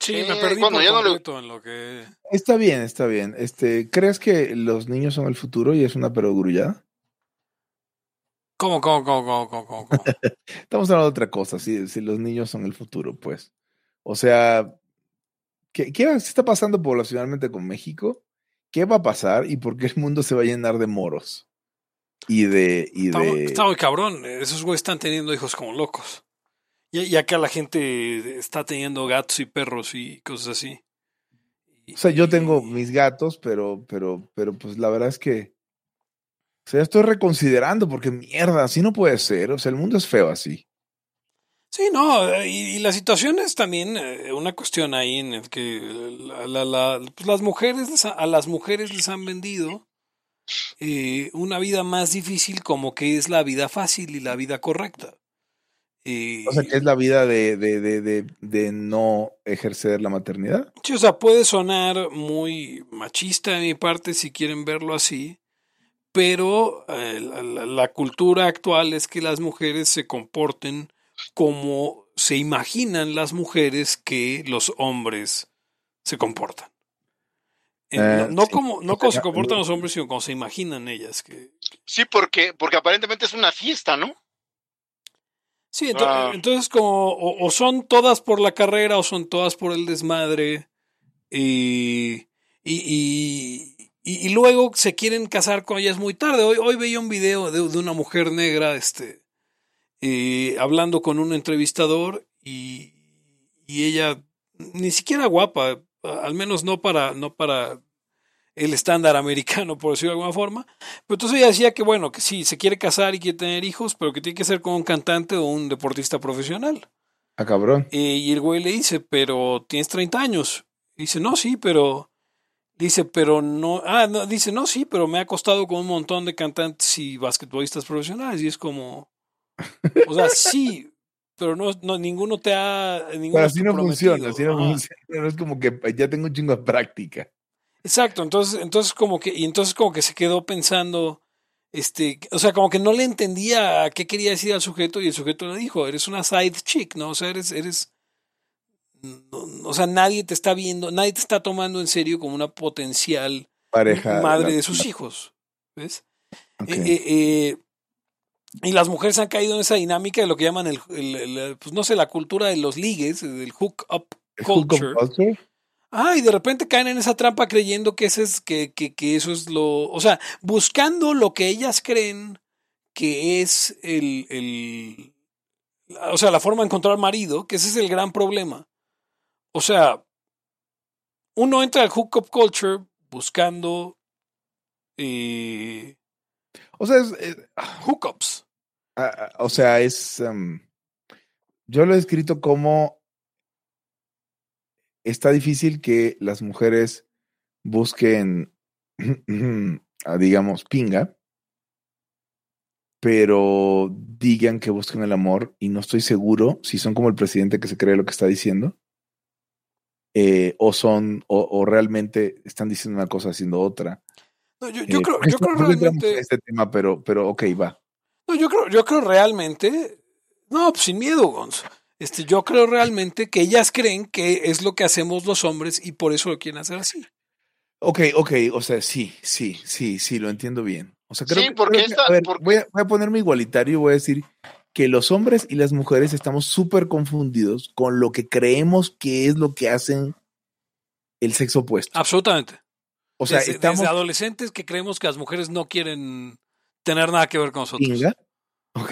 Sí, me perdí por ya en lo que... Está bien, está bien. Este, ¿Crees que los niños son el futuro y es una perogrullada? ¿Cómo, cómo, cómo, cómo, cómo, <laughs> Estamos hablando de otra cosa, si, si los niños son el futuro, pues. O sea, ¿qué, ¿qué está pasando poblacionalmente con México? ¿Qué va a pasar y por qué el mundo se va a llenar de moros? Y de... Y está, de... está muy cabrón. Esos güeyes están teniendo hijos como locos. Ya, que la gente está teniendo gatos y perros y cosas así. O sea, yo tengo mis gatos, pero, pero, pero pues la verdad es que. O sea, estoy reconsiderando porque mierda, así no puede ser. O sea, el mundo es feo así. Sí, no, y, la situación es también eh, una cuestión ahí en el que pues las mujeres, a las mujeres les han vendido eh, una vida más difícil como que es la vida fácil y la vida correcta o sea, que es la vida de, de, de, de, no ejercer la maternidad. Sí, o sea, puede sonar muy machista de mi parte si quieren verlo así, pero eh, la, cultura actual es que las mujeres se comporten como se imaginan las mujeres que los hombres se comportan. Eh, no, como, no como se comportan los hombres, sino como se imaginan ellas. Que, Sí, porque, porque aparentemente es una fiesta, ¿no? Sí, ah. entonces, como o, son todas por la carrera o son todas por el desmadre y, y, y, luego se quieren casar con ellas muy tarde. Hoy, hoy veía un video de, una mujer negra este, eh, hablando con un entrevistador y, y ella ni siquiera guapa, al menos no para, no para el estándar americano, por decirlo de alguna forma. Pero entonces ella decía que, bueno, que sí, se quiere casar y quiere tener hijos, pero que tiene que ser con un cantante o un deportista profesional. Ah, cabrón. y el güey le dice, pero tienes 30 años. dice, no, sí, pero... Dice, pero no... Ah, no, dice, no, sí, pero me ha costado con un montón de cantantes y basquetbolistas profesionales. Y es como... O sea, <laughs> sí, pero no, no ninguno te ha... Ninguno pero así no funciona, así no funciona. No es como que ya tengo un chingo de práctica. Exacto, entonces, entonces como que, y entonces como que se quedó pensando, este, o sea, como que no le entendía qué quería decir al sujeto y el sujeto le dijo, eres una side chick, ¿no? O sea, eres, eres, o sea, nadie te está viendo, nadie te está tomando en serio como una potencial pareja madre de sus hijos, ¿ves? Eh, eh, eh, y las mujeres han caído en esa dinámica de lo que llaman el, pues no sé, la cultura de los ligues, del hook up culture. Ah, y de repente caen en esa trampa creyendo que, ese es, que, que, que eso es lo. O sea, buscando lo que ellas creen que es el, el. O sea, la forma de encontrar marido, que ese es el gran problema. O sea, uno entra al hookup culture buscando. Eh, o sea, es. Eh, hookups. Ah, ah, o sea, es. Em, yo lo he escrito como está difícil que las mujeres busquen, <clears throat> digamos, pinga, pero digan que busquen el amor y no estoy seguro si son como el presidente que se cree lo que está diciendo. Eh, o son, o, realmente están diciendo una cosa haciendo otra. No, yo, yo, eh, creo, yo creo realmente. Este tema, pero, pero ok, va. No, yo creo, yo creo realmente. No, pues sin miedo, Gonzo. Este, yo creo realmente que ellas creen que es lo que hacemos los hombres y por eso lo quieren hacer así. Ok, ok, o sea, sí, sí, sí, sí, lo entiendo bien. O sea, creo sí, porque Voy, a, voy a ponerme igualitario y voy a decir que los hombres y las mujeres estamos súper confundidos con lo que creemos que es lo que hacen el sexo opuesto. Absolutamente. O sea, estamos... adolescentes que creemos que las mujeres no quieren tener nada que ver con nosotros.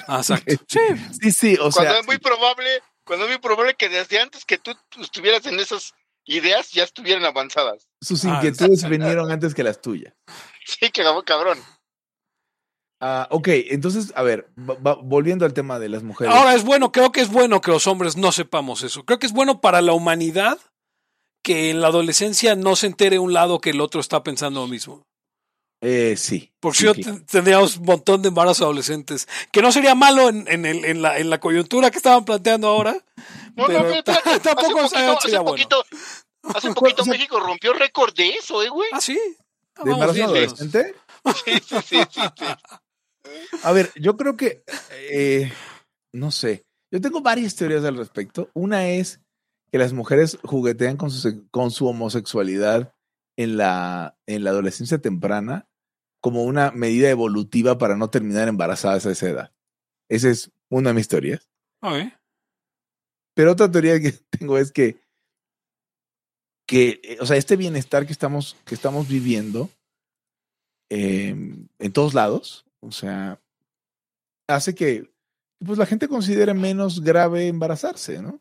Ah, exacto. Sí, <laughs> sí, sí o Cuando es muy probable cuando es muy probable que desde antes que tú estuvieras en esas ideas ya estuvieran avanzadas. Sus ah, inquietudes vinieron antes que las tuyas. Sí, que cabrón. Ah, ok, entonces, a ver, volviendo al tema de las mujeres. Ahora es bueno, creo que es bueno que los hombres no sepamos eso. Creo que es bueno para la humanidad que en la adolescencia no se entere un lado que el otro está pensando lo mismo. Eh, sí. Por si tendríamos un montón de embarazos adolescentes. Que no sería malo en, en, el, en, la, en la coyuntura que estaban planteando ahora. No, pero no, tampoco hace poquito, hace <laughs> poquito, hace poquito México rompió récord de eso, ¿eh, güey? Ah, sí. Ah, ¿De embarazo adolescente? Sí, sí, sí, sí, A ver, yo creo que. Eh, no sé. Yo tengo varias teorías al respecto. Una es que las mujeres juguetean con su, con su homosexualidad en la, en la adolescencia temprana como una medida evolutiva para no terminar embarazadas a esa edad. Esa es una de mis teorías. Pero otra teoría que <laughs> tengo es que, que, eh, o sea, este bienestar que estamos, que estamos viviendo em, en todos lados, o sea, hace que pues la gente considere menos grave embarazarse, ¿no?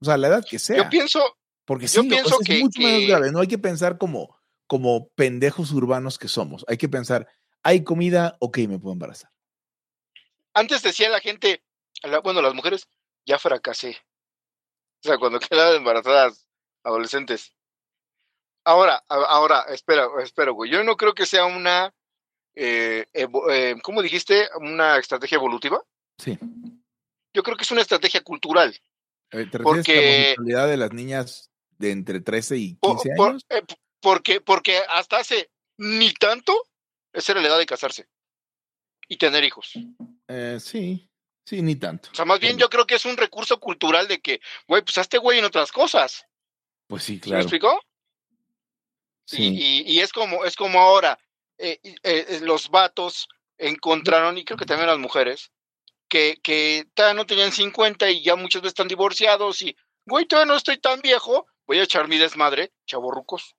O sea, la edad que sea. Yo pienso, porque sí, pienso es mucho menos grave. No hay que pensar como, como pendejos urbanos que somos. Hay que pensar, hay comida, ok, me puedo embarazar. Antes decía la gente, bueno, las mujeres, ya fracasé. O sea, cuando <laughs> quedan embarazadas adolescentes. Ahora, ahora, espera, espera, güey. Yo no creo que sea una, eh, eh, ¿cómo dijiste? Una estrategia evolutiva. Sí. Yo creo que es una estrategia cultural. Eh, ¿Te porque, a la de las niñas de entre 13 y 15 años? Eh, porque, porque hasta hace ni tanto, esa era la edad de casarse y tener hijos. Eh, sí, sí, ni tanto. O sea, más bien yo creo que es un recurso cultural de que, güey, pues hazte güey en otras cosas. Pues sí, claro. ¿Me explicó? Sí. Y, es como, es como ahora, eh, los vatos encontraron, y creo que también las mujeres, que, que todavía no tenían 50 y ya muchas veces están divorciados y, güey, todavía no estoy tan viejo, voy a echar mi desmadre, chavorrucos.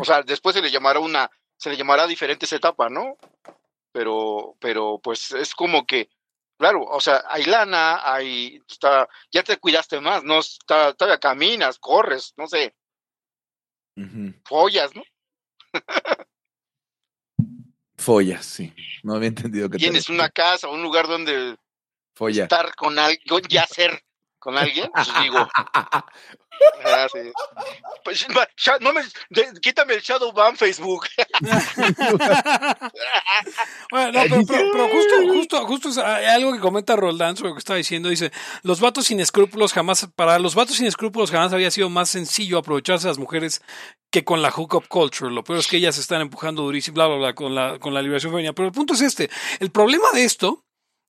O sea, después se le llamará una, se le llamará diferentes etapas, ¿no? Pero, pero pues es como que, claro, o sea, hay lana, hay, está, ya te cuidaste más, no, está, todavía caminas, corres, no sé, follas, ¿no? <laughs> Follas, sí. No había entendido que tienes una casa, un lugar donde estar con alguien, yacer con alguien, pues digo. <laughs> Ah, pues, no me, quítame el shadow ban Facebook. <laughs> bueno, no, pero, justo, justo, justo hay algo que comenta Roldán sobre lo que estaba diciendo. Dice, los vatos sin escrúpulos jamás, para los vatos sin escrúpulos jamás había sido más sencillo aprovecharse a las mujeres que con la hookup culture. Lo peor es que ellas están empujando durísimo, bla, bla, bla, con la, con la liberación femenina. Pero el punto es este. El problema de esto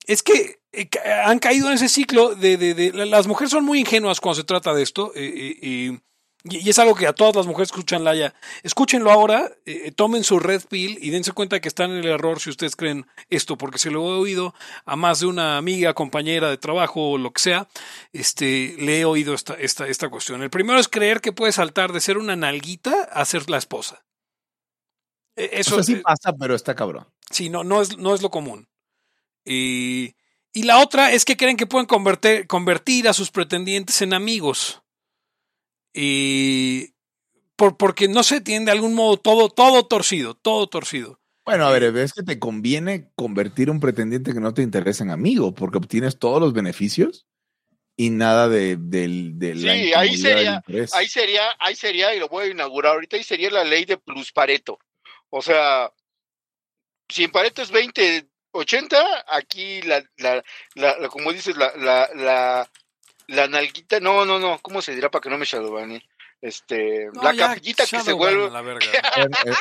es que eh, han caído en ese ciclo de, de, de, las mujeres son muy ingenuas cuando se trata de esto eh, eh, y, y, es algo que a todas las mujeres escuchan ya escúchenlo ahora tomen su red pill y dense cuenta que están en el error si ustedes creen esto porque se lo he oído a más de una amiga compañera de trabajo o lo que sea este le he oído esta, esta, esta cuestión. El primero es creer que puede saltar de ser una nalguita a ser la esposa. E, eso sí pasa pero está cabrón. Sí no no es no es lo común y, y la otra es que creen que pueden convertir, convertir a sus pretendientes en amigos. Y por, porque no se tiene de algún modo todo, todo torcido, todo torcido. Bueno, a ver, es que te conviene convertir un pretendiente que no te interesa en amigo, porque obtienes todos los beneficios y nada de, de, sí, ahí sería, ahí sería, ahí sería, y lo voy a inaugurar ahorita, ahí sería la ley de plus Pareto. O sea, si en Pareto es 20, 80, aquí la, la, la, como dices, la, la, la, la nalguita, no, no, no, ¿cómo se dirá para que no me shadowbane? Este, la capillita que se vuelve. a, <laughs> ver,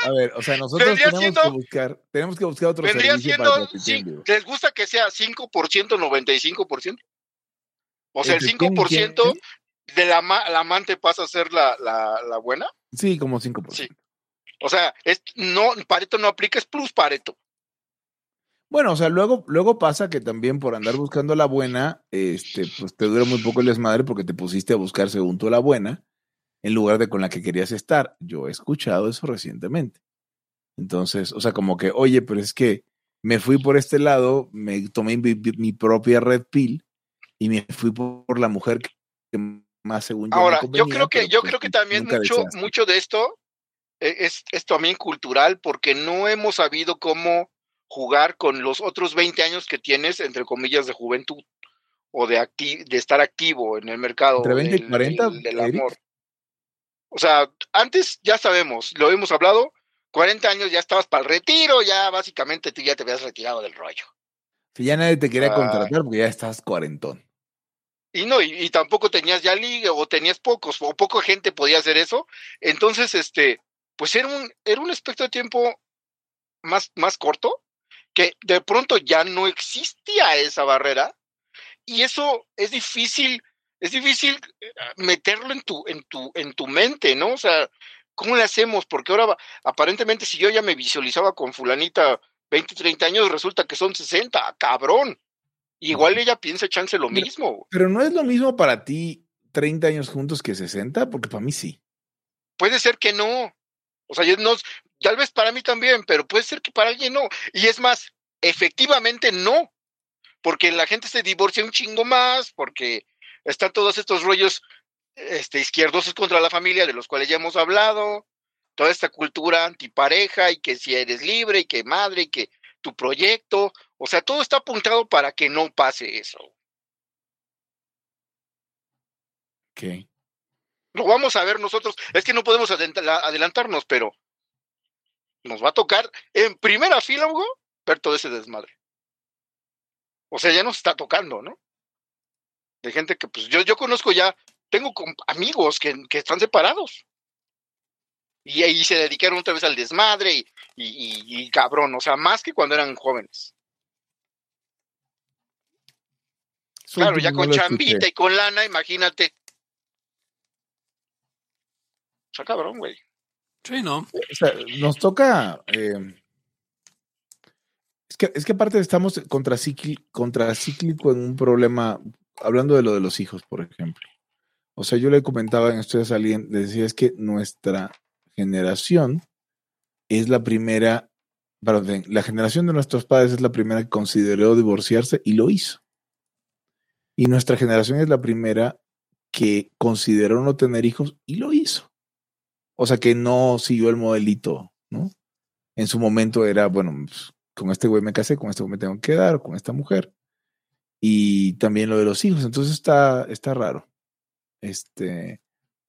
a, ver, o sea, nosotros tenemos que buscar, tenemos que buscar otro vendría siendo, sí, ¿Les gusta que sea 5%, 95%? O sea, el 5% de la, la amante pasa a ser la, la, la buena. Sí, como 5%. Sí. O sea, es, no, Pareto no aplica, es plus Pareto. Bueno, o sea, luego, luego pasa que también por andar buscando la buena, este, pues te dura muy poco el desmadre porque te pusiste a buscar según tú la buena, en lugar de con la que querías estar. Yo he escuchado eso recientemente. Entonces, o sea, como que, oye, pero es que me fui por este lado, me tomé mi, propia red pill y me fui por, la mujer que más según yo. Ahora, yo creo que, yo pues creo que también mucho, mucho de esto e, es, es también cultural porque no hemos sabido cómo jugar con los otros 20 años que tienes, entre comillas, de juventud o de, de estar activo en el mercado entre 20 y 40, del, amor. O sea, antes ya sabemos, lo hemos hablado, 40 años ya estabas para el retiro, ya básicamente tú ya te habías retirado del rollo. Si ya nadie te quería contratar porque ya estás cuarentón. Y no, y, tampoco tenías ya liga, o tenías pocos, o poca gente podía hacer eso. Entonces, este, pues era un, era un aspecto de tiempo más, más corto, que de pronto ya no existía esa barrera y eso es difícil, es difícil eh, meterlo en tu, en tu, en tu mente, ¿no? O sea, ¿cómo le hacemos? Porque ahora aparentemente si yo ya me visualizaba con fulanita 20, 30 años, resulta que son 60, cabrón. Igual ella piensa chance lo mismo. Pero no es lo mismo para ti 30 años juntos que 60, porque para mí sí. Puede ser que no. O sea, yo no, Tal vez para mí también, pero puede ser que para alguien no. Y es más, efectivamente no, porque la gente se divorcia un chingo más, porque están todos estos rollos este, izquierdosos contra la familia, de los cuales ya hemos hablado, toda esta cultura antipareja y que si eres libre y que madre y que tu proyecto, o sea, todo está apuntado para que no pase eso. ¿Qué? Lo vamos a ver nosotros. Es que no podemos adelantarnos, pero nos va a tocar en primera fila, Hugo, ver todo ese desmadre. O sea, ya nos está tocando, ¿no? De gente que, pues yo, yo conozco ya, tengo amigos que, que están separados. Y ahí se dedicaron otra vez al desmadre y, y, cabrón, o sea, más que cuando eran jóvenes. claro, ya con chambita y con lana, imagínate. O sea, cabrón, güey. Sí, ¿no? nos toca. Eh, es, que, es que aparte estamos contracíclico en un problema, hablando de lo de los hijos, por ejemplo. O sea, yo le comentaba en estudios a alguien, le decía, es que nuestra generación es la primera, perdón, la generación de nuestros padres es la primera que consideró divorciarse y lo hizo. Y nuestra generación es la primera que consideró no tener hijos y lo hizo. O sea, que no siguió el modelito ¿no? En su momento era, bueno, pues, con este güey me casé, con este güey me tengo que quedar, con esta mujer. Y también lo de los hijos. Entonces está, está raro. Este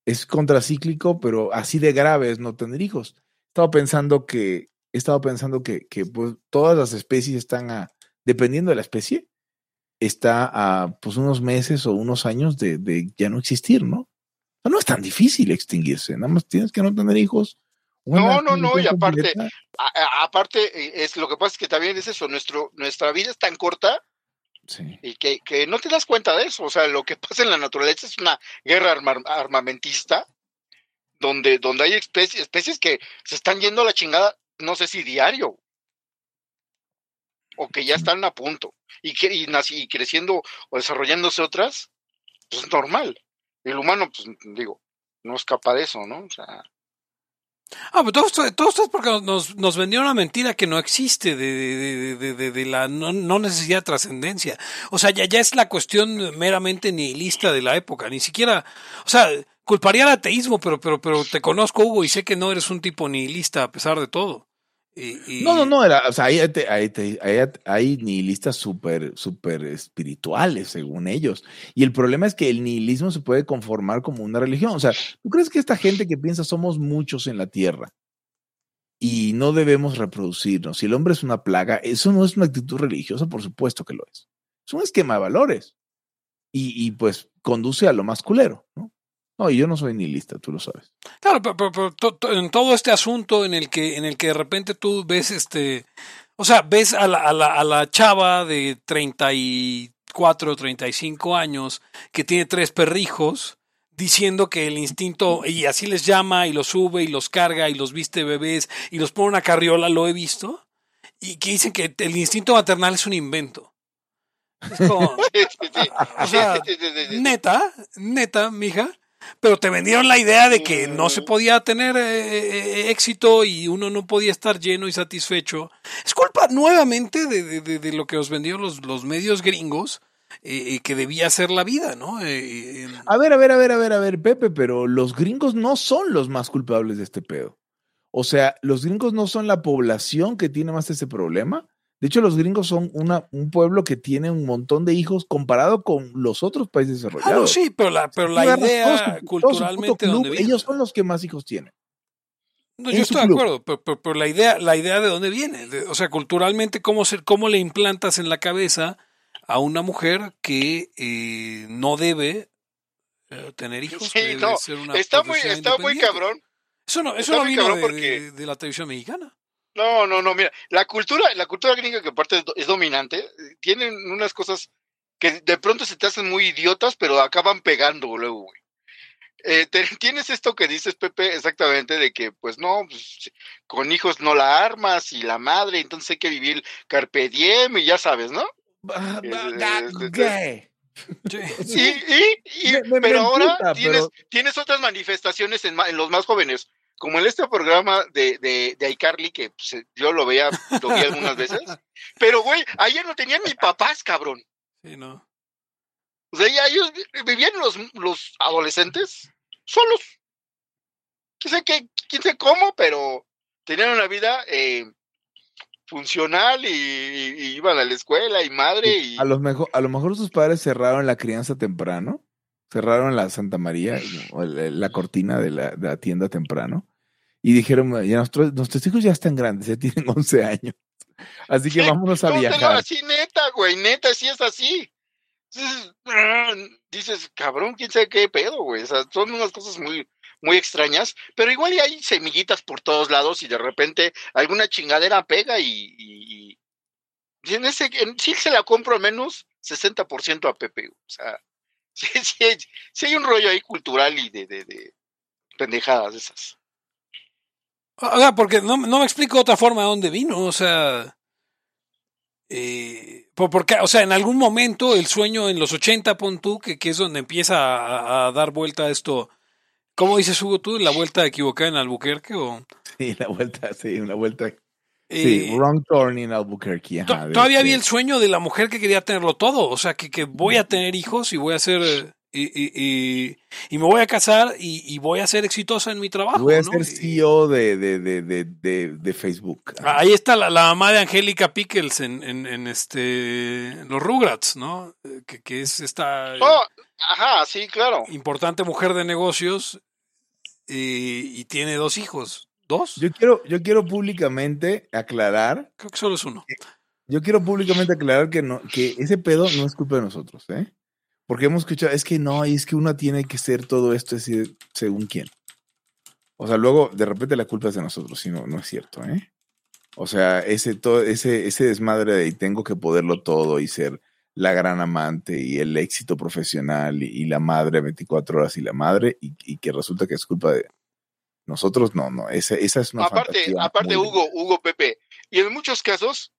es contracíclico, pero así de grave es no tener hijos. He estado pensando que, he estado pensando que, que pues, todas las especies están a, dependiendo de la especie, está a pues unos meses o unos años de, de ya no existir, ¿no? No es tan difícil extinguirse, nada más tienes que no tener hijos. No, no, no, y aparte, aparte, eh, es lo que pasa es que también es eso, nuestro, nuestra vida es tan corta y que, que, no te das cuenta de eso. O sea, lo que pasa en la naturaleza es una guerra armamentista donde, donde hay especies, especies que se están yendo a la chingada, no sé si diario, o que ya están a punto, y, que, y, y creciendo o desarrollándose otras, pues es normal. El humano, pues digo, no escapa de eso, ¿no? Ah, pero todo esto, todo esto es porque nos, nos vendió una mentira que no existe de, de, de, de la no, no, necesidad de trascendencia. O sea, ya, ya es la cuestión meramente nihilista de la época. Ni siquiera, o sea, culparía al ateísmo, pero, pero, pero te conozco, Hugo, y sé que no eres un tipo nihilista a pesar de todo. No, no, no, era, o sea, hay, hay, nihilistas súper, súper espirituales, según ellos. Y el problema es que el nihilismo se puede conformar como una religión. O sea, ¿tú crees que esta gente que piensa somos muchos en la tierra y no debemos reproducirnos? Si el hombre es una plaga, eso no es una actitud religiosa, por supuesto que lo es. Es un esquema de valores. Y, y pues conduce a lo masculero, ¿no? No, yo no soy ni lista, tú lo sabes. Claro, pero, en todo este asunto en el que en el que de repente tú ves este, o sea, ves a la, a la, a la chava de 34, 35 años que tiene tres perrijos diciendo que el instinto, y así les llama y los sube y los carga y los viste bebés y los pone una carriola, lo he visto, y que dicen que el instinto maternal es un invento. Es como, <laughs> o sea, neta, neta, mija pero te vendieron la idea de que no se podía tener eh, eh, éxito y uno no podía estar lleno y satisfecho. Es culpa nuevamente de, de, de lo que os vendieron los, los medios gringos. Eh, que debía ser la vida, ¿no? a ver, a ver, a ver, a ver, a ver, Pepe, pero los gringos no son los más culpables de este pedo. O sea, los gringos no son la población que tiene más ese problema. De hecho, los gringos son una, un pueblo que tiene un montón de hijos comparado con los otros países desarrollados. sí, pero la, pero la idea culturalmente Ellos son los que más hijos tienen. No, yo estoy de acuerdo, pero, la idea, la idea de dónde viene, o sea, culturalmente cómo ser, cómo le implantas en la cabeza a una mujer que eh, no debe eh, tener hijos. Sí, no, está muy, está muy cabrón. Eso no, eso no vino de, de la televisión mexicana. No, no, no, mira, la cultura, la cultura gringa que aparte es, dominante, tienen unas cosas que de pronto se te hacen muy idiotas, pero acaban pegando luego, güey. Eh, <laughs> tienes esto que dices, Pepe, exactamente, de que, pues no, pues, con hijos no la armas y la madre, entonces hay que vivir carpe diem y ya sabes, ¿no? Sí, y, pero ahora tienes, tienes otras manifestaciones en, en los más jóvenes como en este programa de, de, de iCarly, que pues, eh, yo lo veía, lo vi algunas veces, <laughs> pero güey, ayer no tenían ni papás, cabrón. Sí, no. O sea, ya ellos vivían los, los adolescentes solos. Quién sé qué, quién sé cómo, pero tenían una vida eh, funcional y, iban a la escuela y madre y... A lo mejor, a lo mejor sus padres cerraron la crianza temprano cerraron la Santa María, la cortina de la, tienda temprano, y dijeron, ya nuestros, nuestros hijos ya están grandes, ya tienen <laughs> 11 años. Así que vámonos a viajar. así neta, güey, neta, sí es así. Dices, cabrón, quién sabe qué pedo, güey. O sea, son unas cosas muy, muy extrañas, pero igual hay semillitas por todos lados y de repente alguna chingadera pega y, y, en ese, sí se la compro al menos 60% a Pepe. O sea, <laughs> Sí, sí, hay un rollo ahí cultural y de, de, de pendejadas esas. O sea, porque no, no me explico otra forma de dónde vino, o sea... Eh, porque, o sea, en algún momento el sueño en los 80, pon tú, que, que es donde empieza a, dar vuelta a esto. ¿Cómo dices, Hugo, tú? ¿La vuelta equivocada en Albuquerque? O? Sí, la vuelta, sí, una vuelta Sí, eh, wrong turn in Albuquerque. todavía había el sueño de la mujer que quería tenerlo todo. O sea, que, que voy a tener hijos y voy a ser. y, y, me voy a casar y, voy a ser exitosa en mi trabajo. Voy a ser CEO de, de, de, de, Facebook. Ahí está la, la, mamá de Angélica Pickles en, en, este los Rugrats, ¿no? Que, que es esta oh, ajá, sí, claro. importante mujer de negocios y, tiene dos hijos. ¿Dos? Yo quiero, yo quiero públicamente aclarar. Creo que solo es uno. Yo quiero públicamente aclarar que no, que ese pedo no es culpa de nosotros, ¿eh? Porque hemos escuchado, es que no, y es que uno tiene que ser todo esto, es decir, según quién. O sea, luego de repente la culpa es de nosotros, si no, no es cierto, ¿eh? O sea, ese, todo, ese, ese desmadre de tengo que poderlo todo y ser la gran amante y el éxito profesional y, la madre 24 horas y la madre y, que resulta que es culpa de nosotros, no, no, esa, esa es una Aparte, aparte Hugo, Hugo Pepe, y en muchos casos,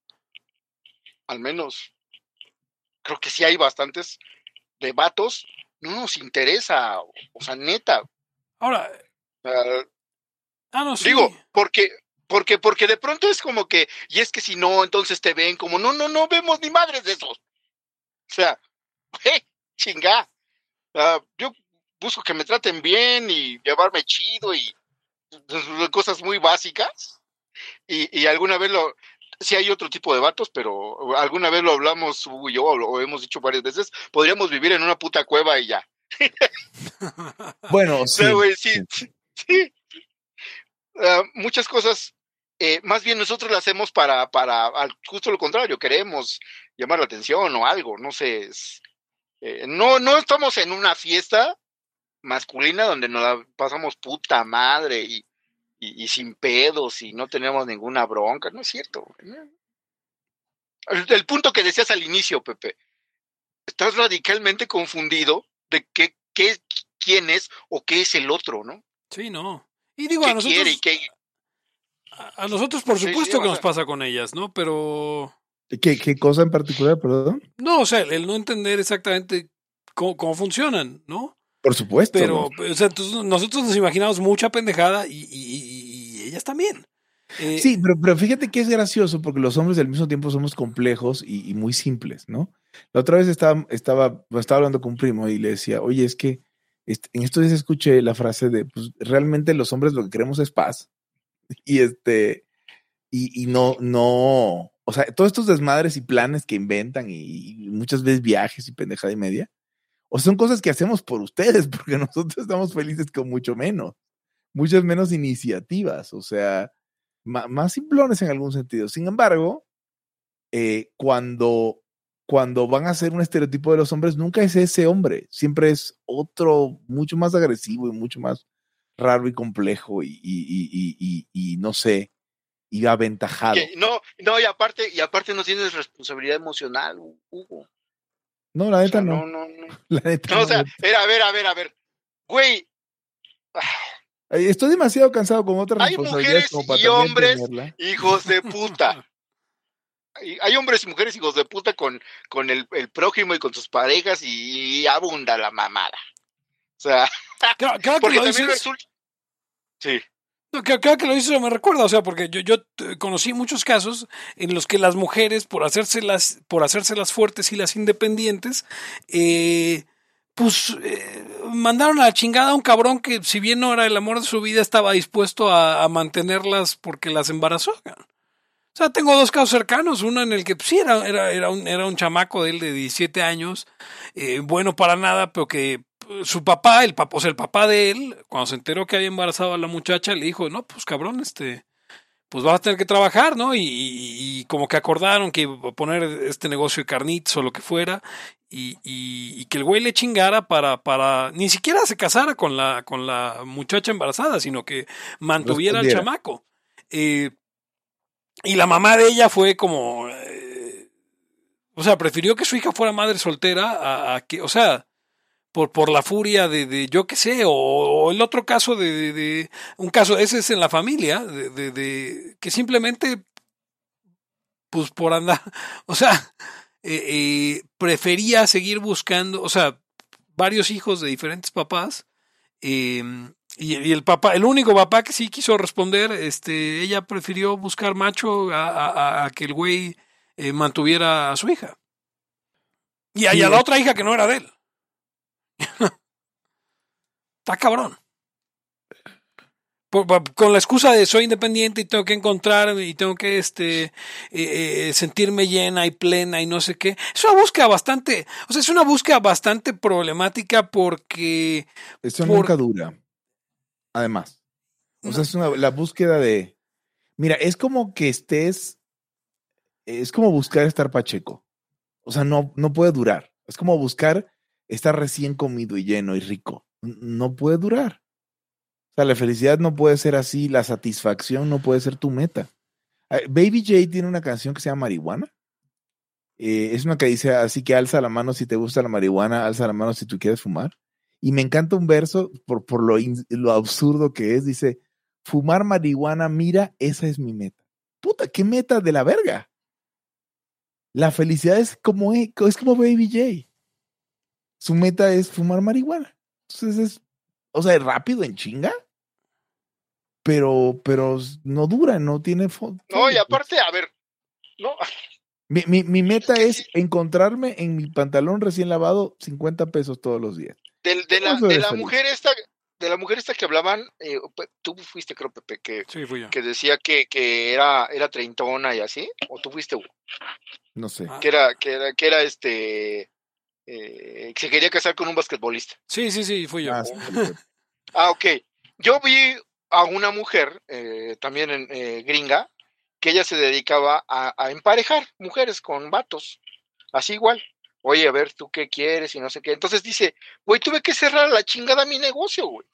al menos, creo que sí hay bastantes, de vatos no nos interesa, o sea, neta. Ahora. ah, no, sí. Digo, porque, porque, porque de pronto es como que, y es que si no, entonces te ven como, no, no, no vemos ni madres de esos. O sea, <laughs> eh, chinga. yo busco que me traten bien y llevarme chido y cosas muy básicas. Y, y alguna vez lo, sí hay otro tipo de vatos, pero alguna vez lo hablamos Hugo y yo, o hemos dicho varias veces, podríamos vivir en una puta cueva y ya. <laughs> bueno, <laughs> sí. sí, ah, muchas cosas, eh, más bien nosotros las hacemos para, para, justo lo contrario, queremos llamar la atención o algo, no sé. Eh, no, no estamos en una fiesta masculina donde nos pasamos puta madre y y, sin pedos y no tenemos ninguna bronca, no es cierto. El, punto que decías al inicio, Pepe, estás radicalmente confundido de qué, qué, quién es o qué es el otro, ¿no? Sí, no. Y digo, a nosotros... A, nosotros, por supuesto que nos pasa con ellas, ¿no? Pero... ¿Qué, ¿Qué cosa en particular, perdón? No, o sea, el no entender exactamente cómo, cómo funcionan, ¿no? Por supuesto. Pero, o sea, nosotros nos imaginamos mucha pendejada y, ellas también. Eh, sí, pero, pero, fíjate que es gracioso porque los hombres al mismo tiempo somos complejos y, muy simples, ¿no? La otra vez estaba, estaba, estaba hablando con un primo y le decía, oye, es que en estos días escuché la frase de, pues realmente los hombres lo que queremos es paz. Y este, y, y no, no, o sea, todos estos desmadres y planes que inventan y muchas veces viajes y pendejada y media, o son cosas que hacemos por ustedes, <laughs> porque nosotros estamos felices con mucho menos, muchas menos iniciativas, o sea, más, simplones en algún sentido. Sin embargo, eh, cuando, cuando van a ser un estereotipo de los hombres, nunca es ese hombre, siempre es otro mucho más agresivo y mucho más raro y complejo y, no sé, y aventajado. no, no, y aparte, y aparte no tienes responsabilidad emocional, Hugo. No, la neta no. No, <laughs> no, no. La neta no, o sea, a ver, a ver, a ver. Güey. Estoy demasiado cansado con otras Hay mujeres y hombres hijos de <laughs> puta. Hay hombres y mujeres hijos de puta con, con el, el prójimo y con sus parejas y, abunda la mamada. O sea, porque también resulta... Sí. No, cada que lo dices me recuerda, o sea, porque yo, yo conocí muchos casos en los que las mujeres, por hacérselas, por hacérselas fuertes y las independientes, eh, pues eh, mandaron a la chingada a un cabrón que, si bien no era el amor de su vida, estaba dispuesto a, mantenerlas porque las embarazó. O sea, tengo dos casos cercanos, uno en el que pues, sí era, era, era, un, era un chamaco de él de 17 años, eh, bueno para nada, pero que su papá, el papá, o sea, el papá de él, cuando se enteró que había embarazado a la muchacha, le dijo, no, pues cabrón, este, pues vas a tener que trabajar, ¿no? Y, como que acordaron que iba a poner este negocio de carnitos o lo que fuera, y, que el güey le chingara para, para, ni siquiera se casara con la, con la muchacha embarazada, sino que mantuviera al chamaco. Eh, y la mamá de ella fue como, eh, o sea, prefirió que su hija fuera madre soltera a que, o sea, por, por la furia de, de yo qué sé, o, el otro caso de, de, un caso, ese es en la familia, de, que simplemente, pues por andar, <laughs> o sea, eh, eh, prefería seguir buscando, o sea, varios hijos de diferentes papás, em, y, y, el papá, el único papá que sí quiso responder, este, ella prefirió buscar macho a, a, que el güey eh, mantuviera a su hija. Y, a la otra hija que no era de él. <laughs> Está cabrón. con la excusa de soy independiente y tengo que encontrar y tengo que este eh, eh, sentirme llena y plena y no sé qué. Es una búsqueda bastante, o sea, es una búsqueda bastante problemática porque... Eso nunca dura. Además. O sea, es una, la búsqueda de... Mira, es como que estés... Es como buscar estar pacheco. O sea, no, no puede durar. Es como buscar estar recién comido y lleno y rico. No puede durar. O sea, la felicidad no puede ser así, la satisfacción no puede ser tu meta. Baby J tiene una canción que se llama Marihuana. Eh, es una que dice, así que alza la mano si te gusta la marihuana, alza la mano si tú quieres fumar. Y me encanta un verso por, por lo, lo absurdo que es. Dice, fumar marihuana, mira, esa es mi meta. Puta, qué meta de la verga. La felicidad es como, es como Baby J. Su meta es fumar marihuana. Entonces es, o sea, es rápido en chinga, pero, pero no dura, no tiene. No, y aparte, a ver, no. Mi, mi, mi meta es encontrarme en mi pantalón recién lavado 50 pesos todos los días. De, de la, de la mujer esta, de la mujer esta que hablaban, eh, tú fuiste, creo, Pepe, que, que decía que, que, era, era treintona y así, o tú fuiste, No sé. Que era, que era, que era este, eh, se quería casar con un basquetbolista. Sí, sí, sí, fui yo. Ah, ah ok. Yo vi a una mujer, eh, también en, eh, gringa, que ella se dedicaba a, a emparejar mujeres con vatos, así igual oye, a ver, ¿tú qué quieres? Y no sé qué. Entonces dice, güey, tuve que cerrar la chingada mi negocio, güey.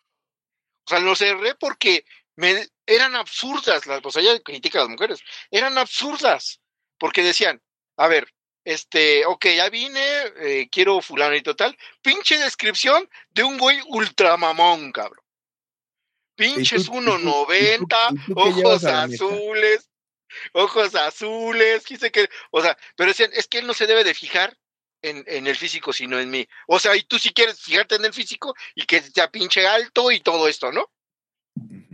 O sea, lo cerré porque me eran absurdas, las, o sea, ella critica a las mujeres, eran absurdas, porque decían, a ver, este, ok, ya vine, eh, quiero fulano y total, pinche descripción de un güey ultramamón, cabrón. Pinches 1.90, ojos azules, ojos azules, quise que, o sea, pero decían, es que él no se debe de fijar en, el físico, sino en mí. O sea, y tú si quieres fijarte en el físico y que sea pinche alto y todo esto, ¿no?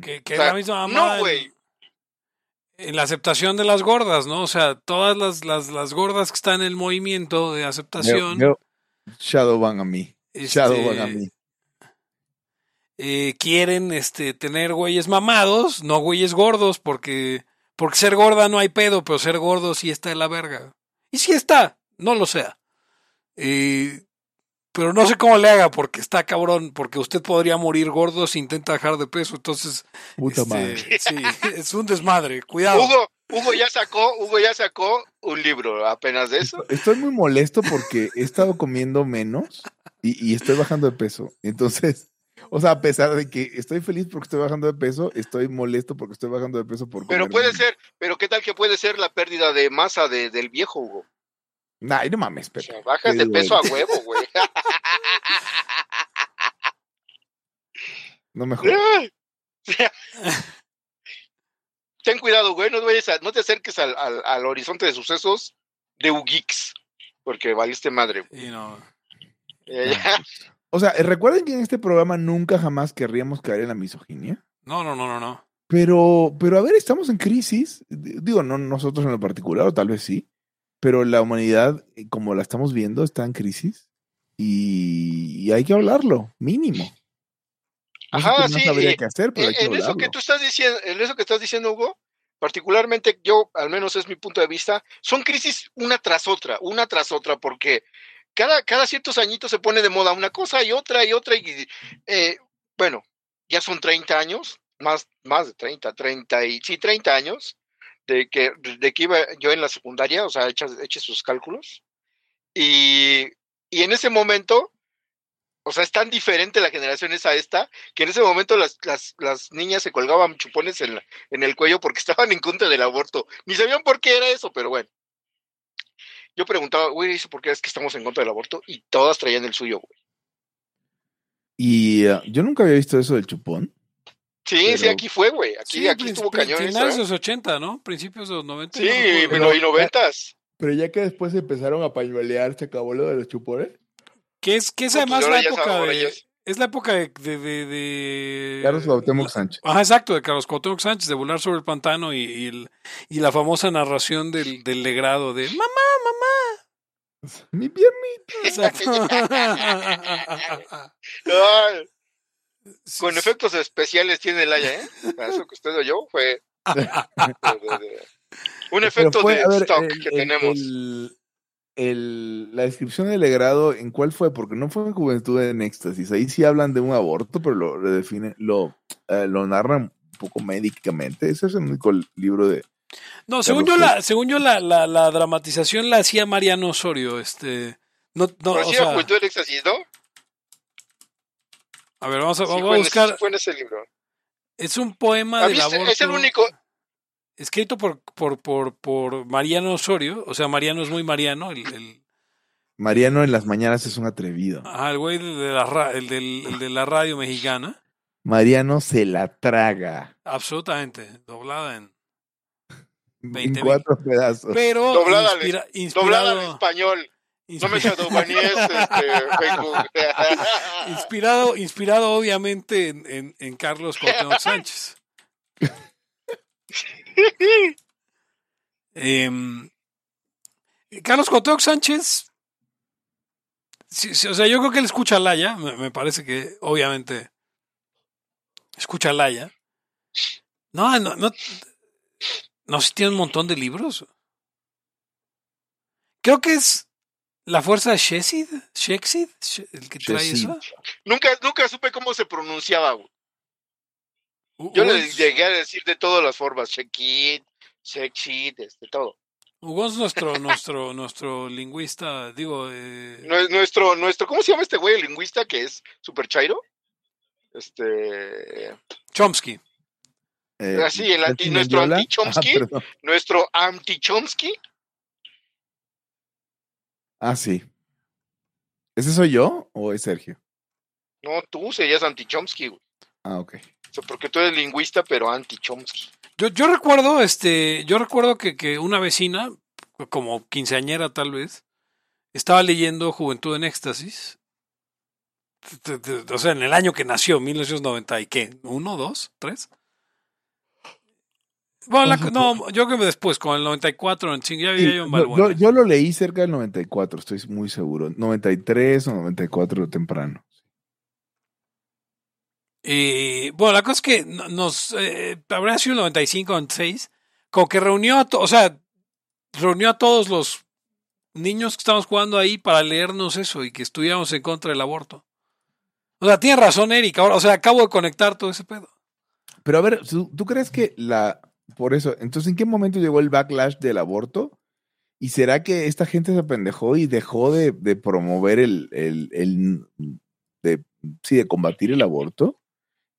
Que, que la misma No, güey. En, la aceptación de las gordas, ¿no? O sea, todas las, las, las gordas que están en el movimiento de aceptación. shadow van a mí. shadow van a mí. Eh, quieren este, tener güeyes mamados, no güeyes gordos, porque, porque ser gorda no hay pedo, pero ser gordo sí está en la verga. Y sí está, no lo sea. Eh, pero no sé cómo le haga porque está cabrón, porque usted podría morir gordo si intenta dejar de peso. Entonces, este, sí, <laughs> es un desmadre. Cuidado. Hugo, Hugo ya sacó, Hugo ya sacó un libro apenas de eso. Estoy muy molesto porque he estado comiendo menos y, estoy bajando de peso. Entonces, o sea, a pesar de que estoy feliz porque estoy bajando de peso, estoy molesto porque estoy bajando de peso por Pero puede ser, pero qué tal que puede ser la pérdida de masa del viejo Hugo. Nah, no mames, Pepe. bajas de peso a huevo, güey. no me jodas. Ten cuidado, güey, no, no te acerques al, al, horizonte de sucesos de Ugix, porque valiste madre. no. Eh, o sea, recuerden que en este programa nunca jamás querríamos caer en la misoginia. No, no, no, no, no. Pero, pero a ver, estamos en crisis. Digo, no nosotros en lo particular, o tal vez sí pero la humanidad, eh, como la estamos viendo, está en crisis y, hay que hablarlo, mínimo. Ajá, sí. qué hacer, pero en, eso que tú estás diciendo, en eso que estás diciendo, Hugo, particularmente yo, al menos es mi punto de vista, son crisis una tras otra, una tras otra, porque cada, cada ciertos añitos se pone de moda una cosa y otra y otra, y eh, bueno, ya son 30 años, más, más de 30, 30 y sí, 30 años, de que, de que iba yo en la secundaria, o sea, eche, sus cálculos. Y, y, en ese momento, o sea, es tan diferente la generación esa a esta, que en ese momento las, las, las niñas se colgaban chupones en, en el cuello porque <laughs> estaban en contra del aborto. Ni sabían por qué era eso, pero bueno. Yo preguntaba, güey, ¿eso por qué es que estamos en contra del aborto? Y todas traían el suyo, güey. Y uh, yo nunca había visto eso del chupón. Sí, sí, aquí fue, güey. Aquí, aquí estuvo cañón. Finales de los 80, ¿no? Principios de los 90. Sí, pero, y 90. Pero ya que después empezaron a pañuelear, se acabó lo de los chupones. Que es, que es pues además la época de. Es la época de, de, de, Carlos Cuauhtémoc Sánchez. Ajá, exacto, de Carlos Cuauhtémoc Sánchez, de volar sobre el pantano y, y, el, y la famosa narración del, del legrado de ¡Mamá, mamá! <laughs> Mi piernita. Exacto. <laughs> <laughs> Con efectos especiales tiene el Haya, ¿eh? Eso que usted oyó fue un efecto de stock que tenemos. El, la descripción del legrado, ¿en cuál fue? Porque no fue en Juventud en Éxtasis. Ahí sí hablan de un aborto, pero lo redefinen, lo, eh, lo narran un poco médicamente. Ese es el único libro de. No, según yo, la, según yo la, la, la, dramatización la hacía Mariano Osorio. Este, no, no, o sea, Juventud en Éxtasis, ¿no? A ver, vamos a, vamos a buscar. Fue en ese libro. Es un poema del aborto. Es el único. Escrito por, por, por, por, Mariano Osorio. O sea, Mariano es muy Mariano. El, Mariano en las mañanas es un atrevido. Ah, el güey de la, el del, de la radio mexicana. Mariano se la traga. Absolutamente. Doblada en. 20 en cuatro pedazos. Pero doblada, inspirado, en español. No me <laughs> este, <laughs> inspirado, inspirado obviamente en, en, Carlos Cuauhtémoc <laughs> Sánchez. Em, Carlos Cuauhtémoc Sánchez, o sea, yo creo que él escucha a Laya, me, parece que obviamente escucha a Laya. No, no, no, no si tiene un montón de libros. Creo que es ¿La fuerza Shexid? ¿Shexid? ¿El que trae eso? Nunca, nunca supe cómo se pronunciaba, Yo le llegué a decir de todas las formas, Shekid, Shexid, este, todo. Hugo es nuestro, <laughs> nuestro, nuestro lingüista, digo... Eh... Nuestro, nuestro, ¿cómo se llama este güey, el lingüista que es super chairo? Este... Chomsky. Eh, Así, el anti, nuestro anti-Chomsky, ah, nuestro anti-Chomsky Ah, sí. ¿Ese soy yo o es Sergio? No, tú serías anti-Chomsky, güey. Ah, ok. O sea, porque tú eres lingüista, pero anti-Chomsky. Yo, yo recuerdo, este, yo recuerdo que, que una vecina, como quinceañera tal vez, estaba leyendo Juventud en Éxtasis. O sea, en el año que nació, 1990 y qué, ¿uno, dos, tres? Bueno, no, yo creo que después, con el 94, en ya había yo, yo, lo leí cerca del 94, estoy muy seguro. 93 o 94 temprano. Y bueno, la cosa es que nos eh, habría sido el 95 o 96, como que reunió a, o sea, reunió a todos los niños que estábamos jugando ahí para leernos eso y que estuviéramos en contra del aborto. O sea, tiene razón Erika, o sea, acabo de conectar todo ese pedo. Pero a ver, ¿tú crees que la, por eso, entonces, ¿en qué momento llegó el backlash del aborto? ¿Y será que esta gente se apendejó y dejó de, promover el, el, el de, sí, de combatir el aborto?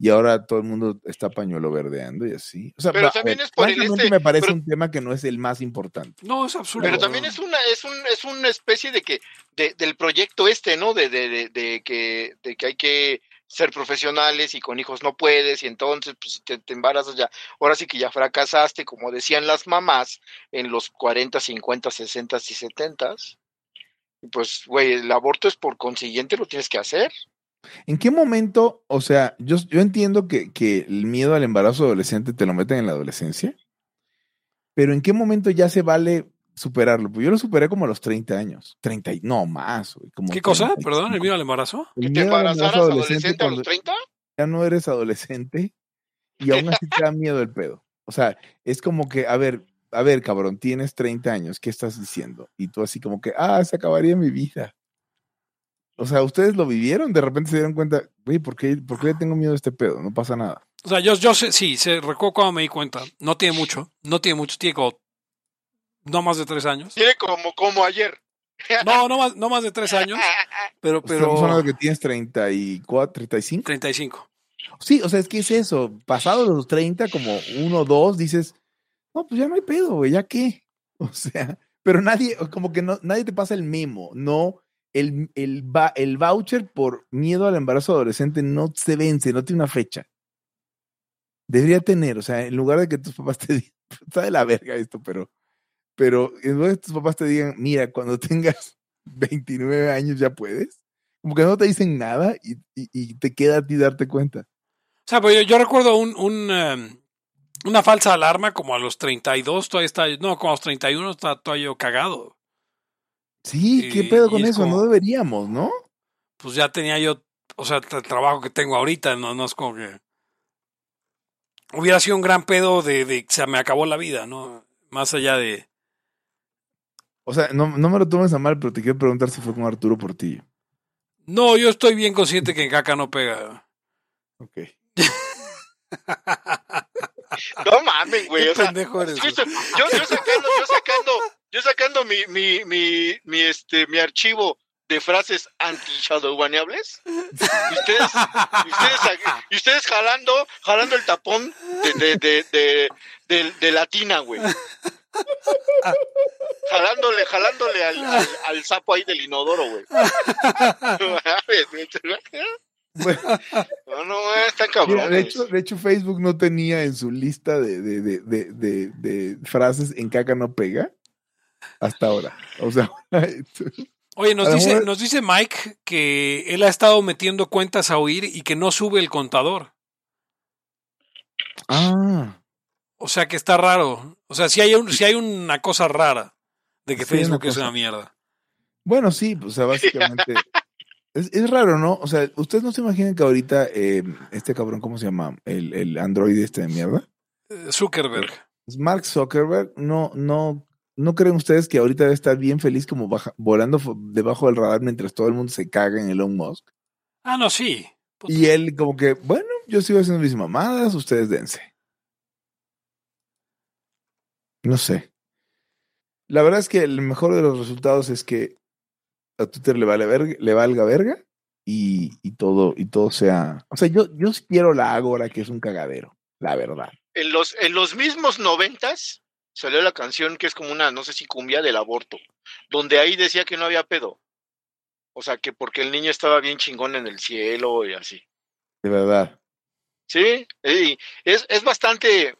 Y ahora todo el mundo está pañuelo verdeando y así. O sea, pero también es por el este, me parece un tema que no es el más importante. No, es absurdo. Pero también es una, es un, es una especie de que, de, del proyecto este, ¿no? De, de, de, que, de que hay que ser profesionales y con hijos no puedes y entonces pues te, te, embarazas ya, ahora sí que ya fracasaste, como decían las mamás en los 40, 50, 60 y 70. Pues, güey, el aborto es por consiguiente lo tienes que hacer. ¿En qué momento, o sea, yo, yo entiendo que, que el miedo al embarazo adolescente te lo meten en la adolescencia, pero ¿en qué momento ya se vale superarlo. Pues yo lo superé como a los 30 años. 30 y no más. ¿Qué cosa? Perdón, el miedo al embarazo. ¿Que te embarazaras adolescente, a los 30? Ya no eres adolescente y aún así te da miedo el pedo. O sea, es como que, a ver, a ver, cabrón, tienes 30 años, ¿qué estás diciendo? Y tú así como que, ah, se acabaría mi vida. O sea, ¿ustedes lo vivieron? De repente se dieron cuenta, güey, ¿por qué, ¿por qué tengo miedo a este pedo? No pasa nada. O sea, yo, yo sé, sí, se recuerdo cuando me di cuenta. No tiene mucho, no tiene mucho, tiene como no más de tres años. Tiene como, como ayer. No, no más, no más de tres años. Pero, pero. Estamos hablando de que tienes 34, 35. 35. Sí, o sea, es que es eso. Pasado los 30, como uno, dos, dices, no, pues ya no hay pedo, güey, ya qué. <laughs> O sea, pero nadie, como que no, nadie te pasa el memo, no. El, el, el voucher por miedo al embarazo adolescente no se vence, no tiene una fecha. Debería tener, o sea, en lugar de que tus papás te <laughs> digan, está de la verga esto, pero pero en vez de tus papás te digan, mira, cuando tengas <laughs> 29 años ya puedes, como que no te dicen nada y, y, te queda a ti darte cuenta. O sea, pues yo, recuerdo un, un em, una falsa alarma como a los 32, todavía está, no, como a los 31 está todavía yo cagado. Sí, ¿qué pedo con eso? no deberíamos, ¿no? Pues ya tenía yo o sea, el trabajo que tengo ahorita, no, no es como que hubiera sido un gran pedo de, de se me acabó la vida, ¿no? Más allá de... O sea, no, no me lo tomes a mal, pero te quiero preguntar si fue con Arturo Portillo. No, yo estoy bien consciente que en caca no pega. Ok. <laughs> no mames, güey. O sea, yo, yo, sacando, yo sacando, yo sacando mi, mi, mi, mi, este, mi archivo de frases anti-shadowbaneables. Y ustedes, y ustedes, y ustedes jalando, jalando el tapón de, de, de, de, de latina, güey. Jalándole, jalándole al, al, sapo ahí del inodoro, güey. no, no, está cabrón. de, hecho, de hecho, Facebook no tenía en su lista de, de, de, de, frases en caca no pega hasta ahora. O sea, <laughs> Oye, nos dice, nos dice Mike que él ha estado metiendo cuentas a oír y que no sube el contador. Ah. O sea que está raro. O sea, si hay, un, si hay una cosa rara de que Facebook es una mierda. Bueno, sí, pues, o sea, básicamente. <laughs> es, raro, ¿no? O sea, ¿ustedes no se imaginan que ahorita eh, este cabrón, ¿cómo se llama? El, el Android este de mierda. Eh, Zuckerberg. Mark Zuckerberg, no, no, ¿no creen ustedes que ahorita debe estar bien feliz como volando debajo del radar mientras todo el mundo se caga en Elon Musk? Ah, no, sí. Y él como que, bueno, yo sigo haciendo mis mamadas, ustedes dense. No sé. La verdad es que el mejor de los resultados es que a Twitter le vale verga, le valga verga y, y, todo y todo sea, o sea, yo yo quiero la Ágora que es un cagadero, la verdad. En los en los mismos noventas salió la canción que es como una no sé si cumbia del aborto, donde ahí decía que no había pedo. O sea, que porque el niño estaba bien chingón en el cielo y así. De verdad. Sí, es, es bastante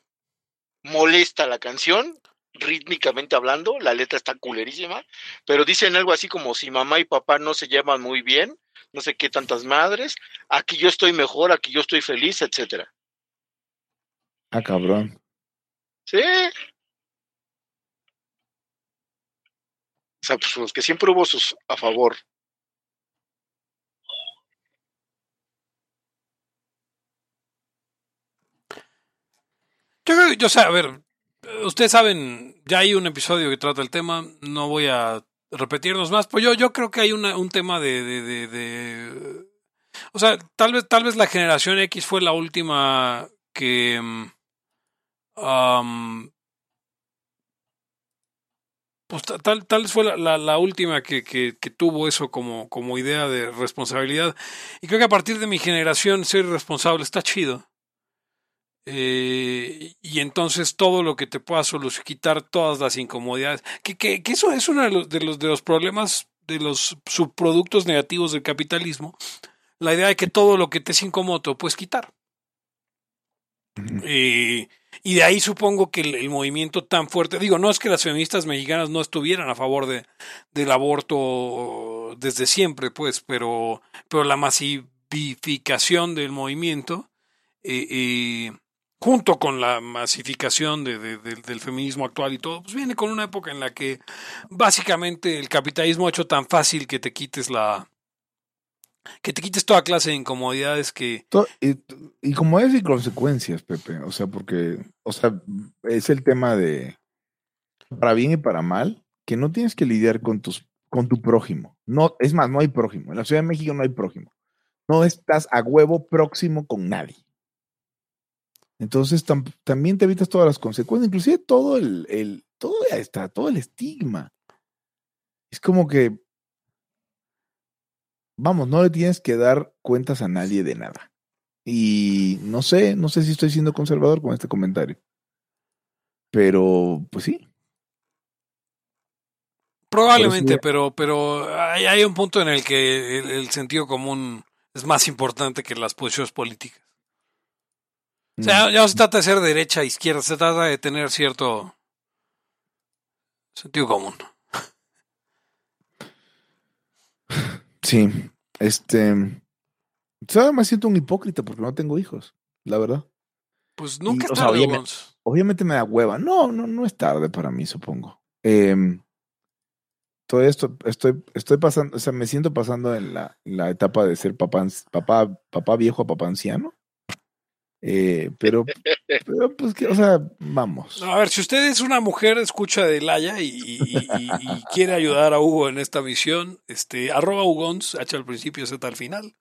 molesta la canción, rítmicamente hablando, la letra está culerísima, pero dicen algo así como si mamá y papá no se llevan muy bien, no sé qué tantas madres, aquí yo estoy mejor, aquí yo estoy feliz, etcétera. Ah, cabrón. Sí. O sea, pues los que siempre hubo sus a favor. Yo sea, a ver, ustedes saben, ya hay un episodio que trata el tema, no voy a repetirnos más, pues yo, yo creo que hay un tema de, o sea, tal vez, tal vez la generación X fue la última que um, pues tal, tal vez fue la, la, última que, que, que, tuvo eso como, como idea de responsabilidad. Y creo que a partir de mi generación ser responsable está chido. Eh, y entonces todo lo que te pueda solucionar, quitar todas las incomodidades, que, que, que, eso es uno de los, de los, de los problemas, de los subproductos negativos del capitalismo, la idea de que todo lo que te es incómodo puedes quitar. Eh, y de ahí supongo que el, movimiento tan fuerte, digo, no es que las feministas mexicanas no estuvieran a favor de, del aborto desde siempre, pues, pero, pero la masificación del movimiento eh, eh junto con la masificación de, del feminismo actual y todo, pues viene con una época en la que básicamente el capitalismo ha hecho tan fácil que te quites la que te quites toda clase de incomodidades que y, y como es y consecuencias, Pepe, o sea, porque o sea, es el tema de para bien y para mal, que no tienes que lidiar con tus con tu prójimo. No, es más, no hay prójimo. En la Ciudad de México no hay prójimo. No estás a huevo próximo con nadie. Entonces también te evitas todas las consecuencias, inclusive todo el, el, todo está, todo el estigma. Es como que, vamos, no le tienes que dar cuentas a nadie de nada. Y no sé, no sé si estoy siendo conservador con este comentario. Pero, pues sí. Probablemente, pero, pero hay, hay, un punto en el que el sentido común es más importante que las posiciones políticas. O sea, ya no se trata de ser derecha, izquierda, se trata de tener cierto sentido común. <laughs> Sí, este. ¿Sabes? Me siento un hipócrita porque no tengo hijos, la verdad. Pues nunca es tarde, obviamente, me da hueva. No, no, no es tarde para mí, supongo. Em, todo esto, estoy, estoy pasando, o sea, me siento pasando en la, la etapa de ser papá, papá, papá viejo a papá anciano. Eh, pero, pero, pues, que, o sea, vamos. a ver, si usted es una mujer, escucha de Laya y, quiere ayudar a Hugo en esta misión, este, arroba Hugons, H al principio, Z al final,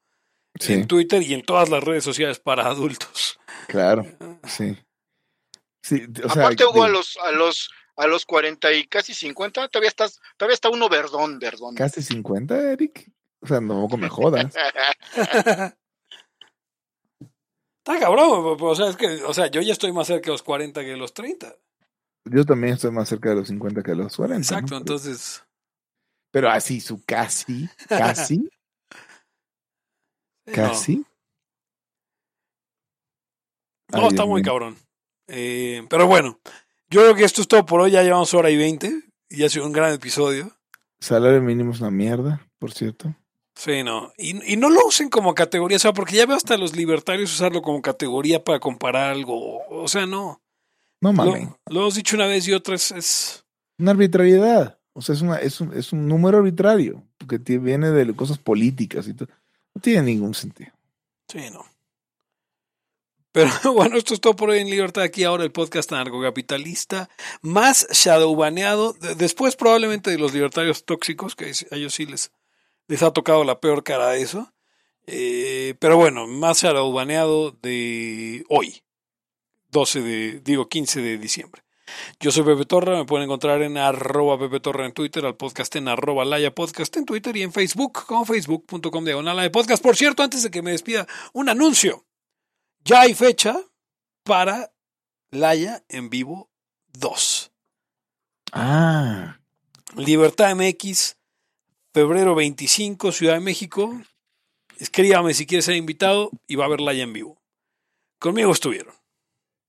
en Twitter y en todas las redes sociales para adultos. Claro, <laughs> sí. sí Aparte, Hugo, a los, a los, a los 40 y casi 50, todavía estás, todavía está uno verdón, verdón. ¿Casi 50, Eric? O sea, no me jodas. <laughs> Está cabrón, o sea, es que, o sea, yo ya estoy más cerca de los 40 que de los 30. Yo también estoy más cerca de los 50 que de los 40. Exacto, entonces. Pero así, su casi, casi. <laughs> casi. No, está muy cabrón. Eh, pero bueno, yo creo que esto es todo por hoy. Ya llevamos hora y 20 y ha sido un gran episodio. Salario mínimo es una mierda, por cierto. Sí, no. Y, no lo usen como categoría, o sea, porque ya veo hasta los libertarios usarlo como categoría para comparar algo. O sea, no. No mames. Lo, hemos dicho una vez y otra es, Una arbitrariedad. O sea, es, una, es, un, es un número arbitrario, porque viene de cosas políticas y todo. No tiene ningún sentido. Sí, no. Pero <laughs> bueno, esto es todo por hoy en Libertad. Aquí ahora el podcast anarcocapitalista más shadowbaneado. Después probablemente de los libertarios tóxicos, que a ellos sí les, les ha tocado la peor cara de eso. Eh, pero bueno, más baneado de hoy, 12 de, digo 15 de diciembre. Yo soy Pepe Torra, me pueden encontrar en arroba Pepe Torra en Twitter, al podcast en arroba Laya Podcast en Twitter y en Facebook como facebook.com diagonal de podcast. Por cierto, antes de que me despida, un anuncio. Ya hay fecha para Laya en vivo 2. Ah. Libertad MX febrero 25, Ciudad de México. Escríbame si quieres ser invitado y va a verla ya en vivo. Conmigo estuvieron.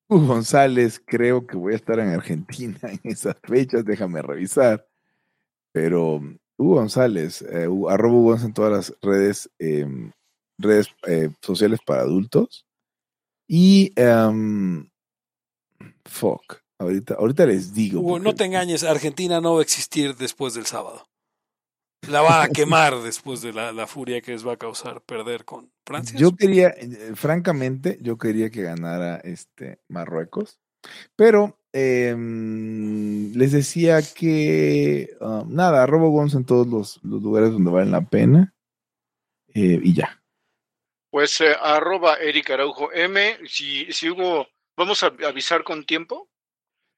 Hugo González, creo que voy a estar en Argentina en esas fechas, déjame revisar. Pero Hugo González, eh, arroba Hugo en todas las redes, em, redes eh, sociales para adultos. Y um, fuck, ahorita, ahorita les digo. Hugo, no te engañes, Argentina no va a existir después del sábado la va a <laughs> quemar después de la, furia que les va a causar perder con Francia. Yo quería, eh, francamente, yo quería que ganara este Marruecos, pero em, les decía que um, nada, robo Gons en todos los, lugares donde valen la pena eh, y ya. Pues eh, arroba Eric Araujo M, si, si hubo, vamos a avisar con tiempo.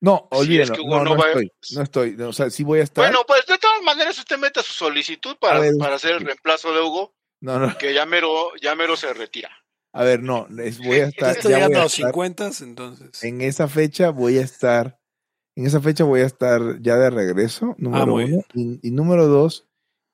No, olvídenlo. no, estoy, no estoy. O sea, sí voy a estar. Bueno, pues de todas maneras usted mete su solicitud para, para hacer el reemplazo de Hugo. No, no. Que ya mero, ya mero se retira. A ver, no, voy a estar. Estoy llegando a los 50, entonces. En esa fecha voy a estar. En esa fecha voy a estar ya de regreso, número ah, uno. Y, número dos,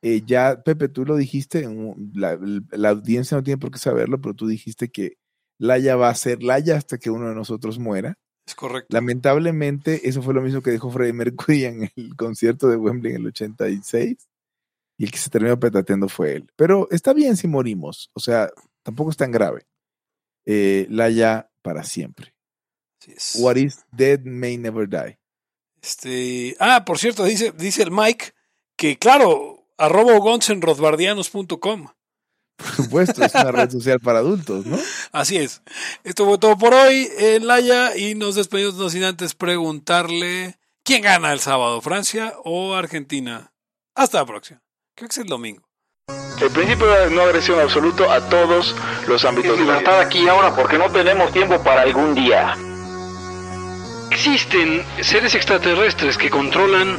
eh, ya, Pepe, tú lo dijiste, la, la, audiencia no tiene por qué saberlo, pero tú dijiste que Laya va a ser Laya hasta que uno de nosotros muera correcto. Lamentablemente, eso fue lo mismo que dijo Freddie Mercury en el concierto de Wembley en el 86. Y el que se terminó petateando fue él. Pero está bien si morimos. O sea, tampoco es tan grave. Eh, ya para siempre. What is dead may never die. Este, ah, por cierto, dice, dice el Mike que, claro, arroba en por supuesto, es una red social para adultos, ¿no? Así es. Esto fue todo por hoy en Laia y nos despedimos no sin antes preguntarle quién gana el sábado, Francia o Argentina. Hasta la próxima. Creo que es el domingo. El principio de no agresión absoluto a todos los ámbitos. de libertad aquí ahora porque no tenemos tiempo para algún día. Existen seres extraterrestres que controlan